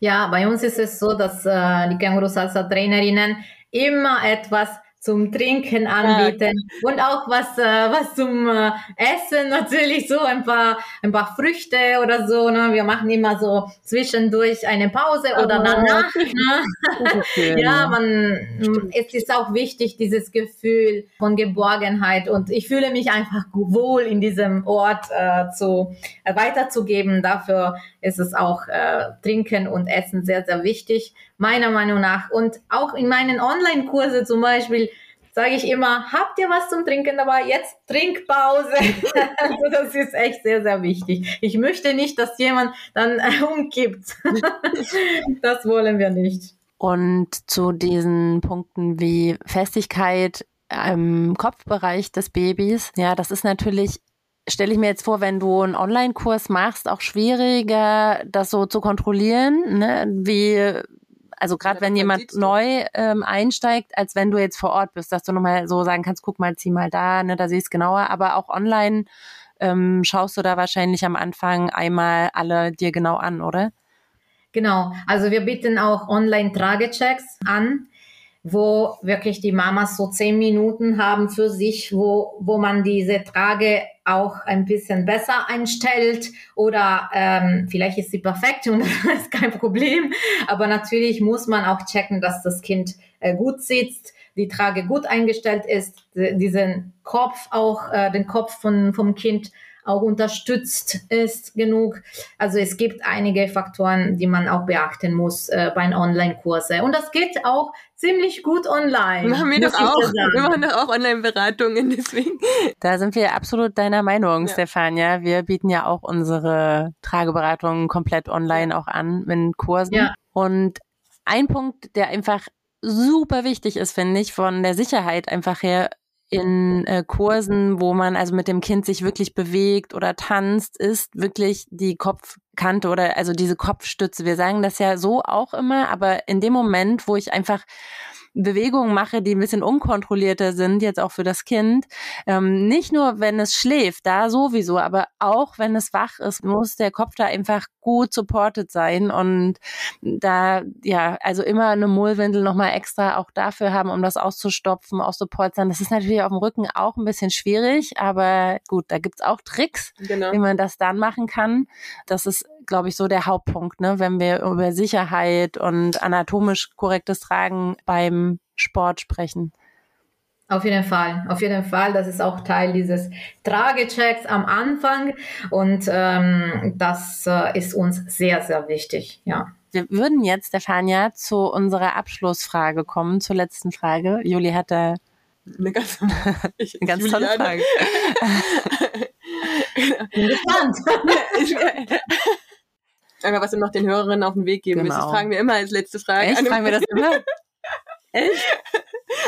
Ja, bei uns ist es so, dass äh, die Känguru Salsa Trainerinnen immer etwas zum Trinken anbieten ja. und auch was, äh, was zum äh, Essen natürlich so ein paar, ein paar Früchte oder so. Ne? Wir machen immer so zwischendurch eine Pause oder oh. danach. Ne? *laughs* ja, man, es ist auch wichtig, dieses Gefühl von Geborgenheit und ich fühle mich einfach wohl in diesem Ort äh, zu, äh, weiterzugeben. Dafür ist es auch äh, Trinken und Essen sehr, sehr wichtig, meiner Meinung nach. Und auch in meinen Online-Kurse zum Beispiel sage ich immer, habt ihr was zum Trinken dabei? Jetzt Trinkpause. *laughs* also das ist echt sehr, sehr wichtig. Ich möchte nicht, dass jemand dann *laughs* umkippt. *laughs* das wollen wir nicht. Und zu diesen Punkten wie Festigkeit im Kopfbereich des Babys, ja, das ist natürlich stelle ich mir jetzt vor, wenn du einen Online-Kurs machst, auch schwieriger, das so zu kontrollieren. Ne? Wie Also gerade wenn jemand neu ähm, einsteigt, als wenn du jetzt vor Ort bist, dass du nochmal so sagen kannst, guck mal, zieh mal da, ne, da siehst genauer. Aber auch online ähm, schaust du da wahrscheinlich am Anfang einmal alle dir genau an, oder? Genau. Also wir bieten auch Online-Tragechecks an wo wirklich die Mamas so zehn Minuten haben für sich, wo, wo man diese Trage auch ein bisschen besser einstellt oder ähm, vielleicht ist sie perfekt und *laughs* ist kein Problem. Aber natürlich muss man auch checken, dass das Kind äh, gut sitzt, die Trage gut eingestellt ist, diesen Kopf auch, äh, den Kopf von, vom Kind auch unterstützt ist genug. Also es gibt einige Faktoren, die man auch beachten muss äh, bei Online-Kurse. Und das geht auch ziemlich gut online. Machen wir doch auch. Wir machen doch auch Online-Beratungen, *laughs* deswegen. Da sind wir absolut deiner Meinung, ja. Stefania. Wir bieten ja auch unsere Trageberatungen komplett online auch an mit Kursen. Ja. Und ein Punkt, der einfach super wichtig ist, finde ich, von der Sicherheit einfach her, in äh, Kursen, wo man also mit dem Kind sich wirklich bewegt oder tanzt, ist wirklich die Kopfkante oder also diese Kopfstütze. Wir sagen das ja so auch immer, aber in dem Moment, wo ich einfach Bewegungen mache, die ein bisschen unkontrollierter sind, jetzt auch für das Kind. Ähm, nicht nur, wenn es schläft, da sowieso, aber auch wenn es wach ist, muss der Kopf da einfach gut supported sein und da, ja, also immer eine Mullwindel nochmal extra auch dafür haben, um das auszustopfen, auszupolstern. Das ist natürlich auf dem Rücken auch ein bisschen schwierig, aber gut, da gibt's auch Tricks, genau. wie man das dann machen kann. Das ist glaube ich, so der Hauptpunkt, ne? wenn wir über Sicherheit und anatomisch korrektes Tragen beim Sport sprechen. Auf jeden Fall, auf jeden Fall. Das ist auch Teil dieses Tragechecks am Anfang und ähm, das äh, ist uns sehr, sehr wichtig, ja. Wir würden jetzt, Stefania, zu unserer Abschlussfrage kommen, zur letzten Frage. Juli hat da eine ganz, *laughs* ich, eine ganz tolle Frage. *laughs* Bin gespannt. Einfach was wir noch den Hörerinnen auf den Weg geben genau. Das fragen wir immer als letzte Frage. Echt? Fragen wir das immer? Echt?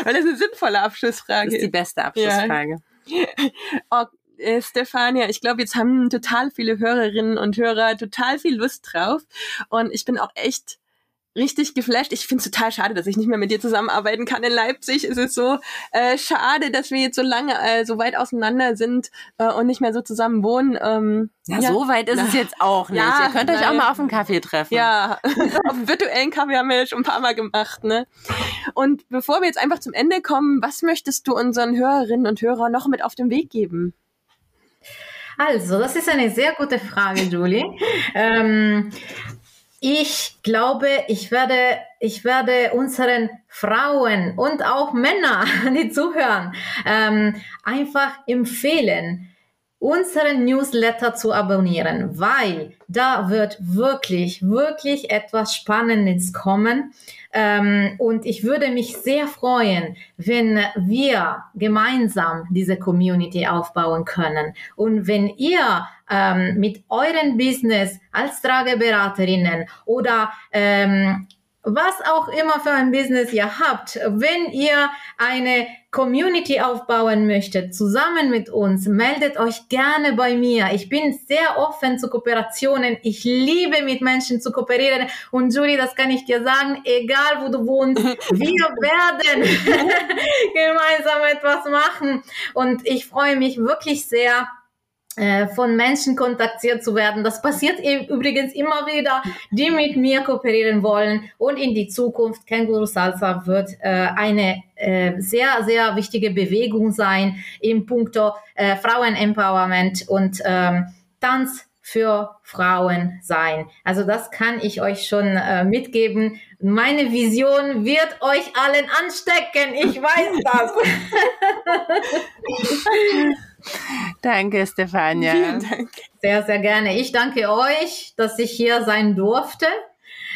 Weil das eine sinnvolle Abschlussfrage ist. Das ist die beste Abschlussfrage. Ja. *laughs* Oh, äh, Stefania, ich glaube, jetzt haben total viele Hörerinnen und Hörer total viel Lust drauf. Und ich bin auch echt richtig geflasht. Ich finde es total schade, dass ich nicht mehr mit dir zusammenarbeiten kann in Leipzig. Es ist so äh, schade, dass wir jetzt so lange, äh, so weit auseinander sind äh, und nicht mehr so zusammen wohnen. Ähm, ja, ja, so weit ist Na, es jetzt auch nicht. Ja, Ihr könnt euch auch mal auf einen Kaffee treffen. Ja, *laughs* auf einen virtuellen Kaffee haben wir ja schon ein paar Mal gemacht. Ne? Und bevor wir jetzt einfach zum Ende kommen, was möchtest du unseren Hörerinnen und Hörern noch mit auf den Weg geben? Also, das ist eine sehr gute Frage, Julie. ähm, ich glaube, ich werde, ich werde unseren Frauen und auch Männer, *laughs* die zuhören, ähm, einfach empfehlen, unseren Newsletter zu abonnieren, weil da wird wirklich, wirklich etwas Spannendes kommen. Ähm, und ich würde mich sehr freuen, wenn wir gemeinsam diese Community aufbauen können. Und wenn ihr ähm, mit euren Business als Trageberaterinnen oder ähm, was auch immer für ein Business ihr habt, wenn ihr eine Community aufbauen möchtet, zusammen mit uns, meldet euch gerne bei mir. Ich bin sehr offen zu Kooperationen. Ich liebe mit Menschen zu kooperieren. Und Julie, das kann ich dir sagen, egal wo du wohnst, *laughs* wir werden *laughs* *laughs* gemeinsam etwas machen. Und ich freue mich wirklich sehr, von Menschen kontaktiert zu werden. Das passiert übrigens immer wieder, die mit mir kooperieren wollen. Und in die Zukunft, Känguru Salsa wird äh, eine äh, sehr, sehr wichtige Bewegung sein im Punkto äh, Frauenempowerment und ähm, Tanz für Frauen sein. Also das kann ich euch schon äh, mitgeben. Meine Vision wird euch allen anstecken. Ich weiß das. *laughs* *laughs* Danke, Stefania. Vielen Dank. Sehr, sehr gerne. Ich danke euch, dass ich hier sein durfte.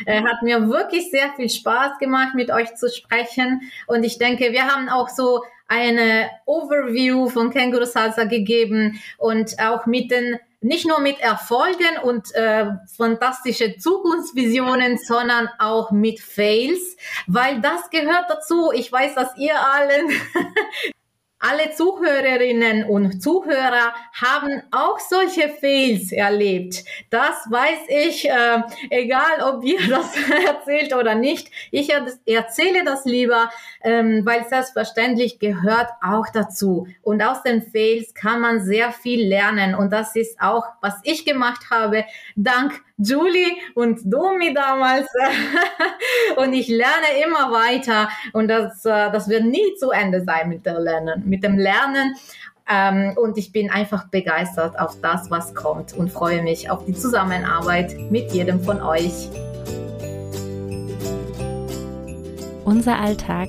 Äh, hat mir wirklich sehr viel Spaß gemacht, mit euch zu sprechen. Und ich denke, wir haben auch so eine Overview von Känguru Salsa gegeben und auch mit den nicht nur mit Erfolgen und äh, fantastische Zukunftsvisionen, sondern auch mit Fails, weil das gehört dazu. Ich weiß, dass ihr allen *laughs* alle Zuhörerinnen und Zuhörer haben auch solche Fails erlebt. Das weiß ich, äh, egal ob ihr *laughs* das erzählt oder nicht. Ich erzähle das lieber, ähm, weil selbstverständlich gehört auch dazu. Und aus den Fails kann man sehr viel lernen. Und das ist auch, was ich gemacht habe, dank Julie und Domi damals. *laughs* und ich lerne immer weiter und das, äh, das wird nie zu Ende sein mit, der Lernen, mit dem Lernen. Ähm, und ich bin einfach begeistert auf das, was kommt und freue mich auf die Zusammenarbeit mit jedem von euch. Unser Alltag